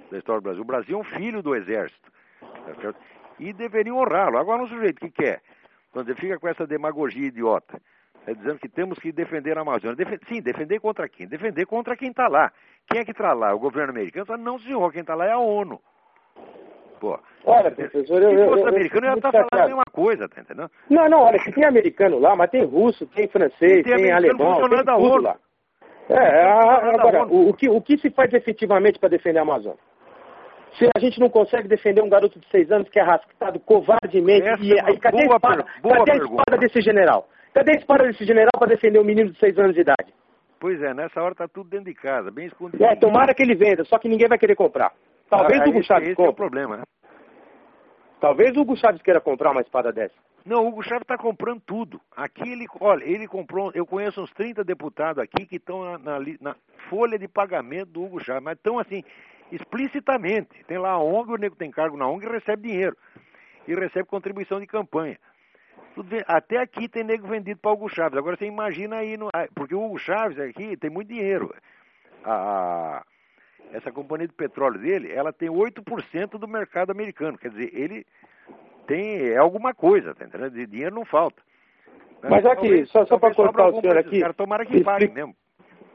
da história do Brasil. O Brasil é um filho do Exército. Tá e deveriam honrá-lo. Agora, um sujeito que quer, quando ele fica com essa demagogia idiota, é dizendo que temos que defender a Amazônia. sim, defender contra quem? Defender contra quem está lá. Quem é que está lá? O governo americano? Não, senhor, quem está lá é a ONU. Pô.
Olha, professor, eu. Se
fosse eu, americano, eu ia estar tá falando a mesma coisa, tá entendendo?
Não, não, olha, que tem americano lá, mas tem russo, tem francês, tem, tem alemão, tem tudo ONU. lá. É, agora, o, o, que, o que se faz efetivamente para defender a Amazônia? Se a gente não consegue defender um garoto de seis anos que é rascado covardemente, Essa e, é e cadê, a espada, cadê a espada desse general? Cadê a espada desse general para defender um menino de seis anos de idade?
Pois é, nessa hora tá tudo dentro de casa, bem escondido.
É, tomara que ele venda, só que ninguém vai querer comprar. Talvez ah, o Hugo Chaves
esse é o problema, né?
Talvez o Chaves queira comprar uma espada dessa.
Não, o Hugo Chaves está comprando tudo. Aqui ele, olha, ele comprou, eu conheço uns 30 deputados aqui que estão na, na, na, folha de pagamento do Hugo Chaves, mas estão assim, explicitamente. Tem lá a ONG, o nego tem cargo na ONG e recebe dinheiro. E recebe contribuição de campanha. Até aqui tem nego vendido para o Hugo Chaves. Agora você imagina aí, no, porque o Hugo Chaves aqui tem muito dinheiro. A, essa companhia de petróleo dele, ela tem 8% do mercado americano. Quer dizer, ele tem é alguma coisa, tá entendendo? De dinheiro não falta.
Mas aqui, só, só para cortar o senhor aqui.
Cara, tomara que pague mesmo.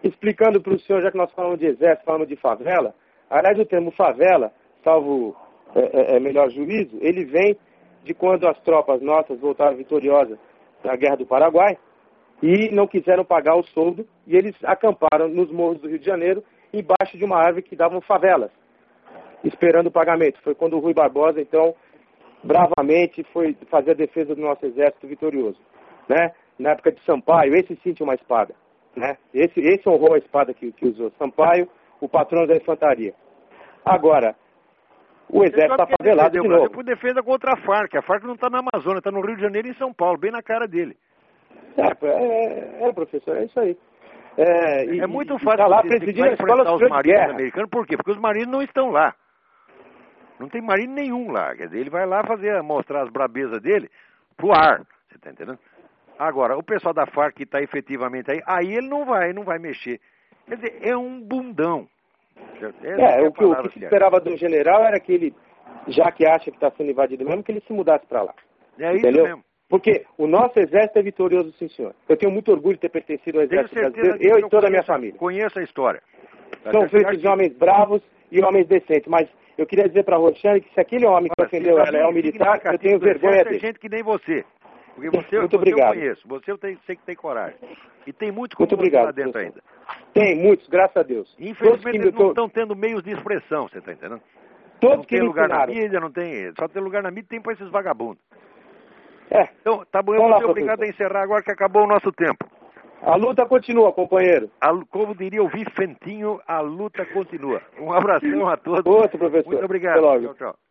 Explicando para o senhor, já que nós falamos de exército, falamos de favela, aliás, o termo favela, salvo é, é, é, melhor juízo, ele vem de quando as tropas nossas voltaram vitoriosas na Guerra do Paraguai e não quiseram pagar o soldo e eles acamparam nos morros do Rio de Janeiro embaixo de uma árvore que davam favelas, esperando o pagamento. Foi quando o Rui Barbosa, então, bravamente foi fazer a defesa do nosso exército vitorioso. Né? Na época de Sampaio, esse sim tinha uma espada. Né? Esse, esse honrou a espada que, que usou. Sampaio, o patrão da infantaria. Agora, o exército está favelado de novo.
por defesa contra a Farc. A Farc não está na Amazônia, está no Rio de Janeiro e em São Paulo, bem na cara dele.
É, é, é professor, é isso aí.
É, e, é muito fácil tá lá presidindo a escola os marinhos americanos, por quê? Porque os marinhos não estão lá. Não tem marine nenhum lá. Quer dizer, ele vai lá fazer, mostrar as brabezas dele pro ar. Você tá entendendo? Agora, o pessoal da FARC que está efetivamente aí, aí ele não vai, não vai mexer. Quer dizer, é um bundão.
É, o que, o que se esperava do general era que ele, já que acha que está sendo invadido mesmo, que ele se mudasse para lá.
É isso
Entendeu?
mesmo.
Porque o nosso exército é vitorioso, sim, senhor. Eu tenho muito orgulho de ter pertencido ao exército brasileiro, eu
eu
e toda a minha família.
Conheço a história.
São
Até
feitos de homens bravos e homens decentes. Mas eu queria dizer para a Roxane que se aquele homem que ofendeu ela é um militar, eu tenho vergonha dele.
É gente que nem você. Porque você,
Muito
você
obrigado.
eu conheço. Você eu tenho, sei que tem coragem. E tem
Muito
como você
obrigado,
lá dentro
professor.
ainda.
Tem muitos, graças a Deus.
Infelizmente
me,
eles não estão tendo meios de expressão, você está entendendo?
todos
não
que
tem lugar na mídia, não tem. Só tem lugar na mídia tem para esses vagabundos.
É,
Então, tá
Vamos
vou
lá,
ser obrigado a encerrar agora que acabou o nosso tempo.
a luta continua, companheiro.
A, como diria o Vicentinho, a luta continua. Um abração a todos.
Outro, professor.
Muito obrigado.
Até logo.
Tchau, tchau.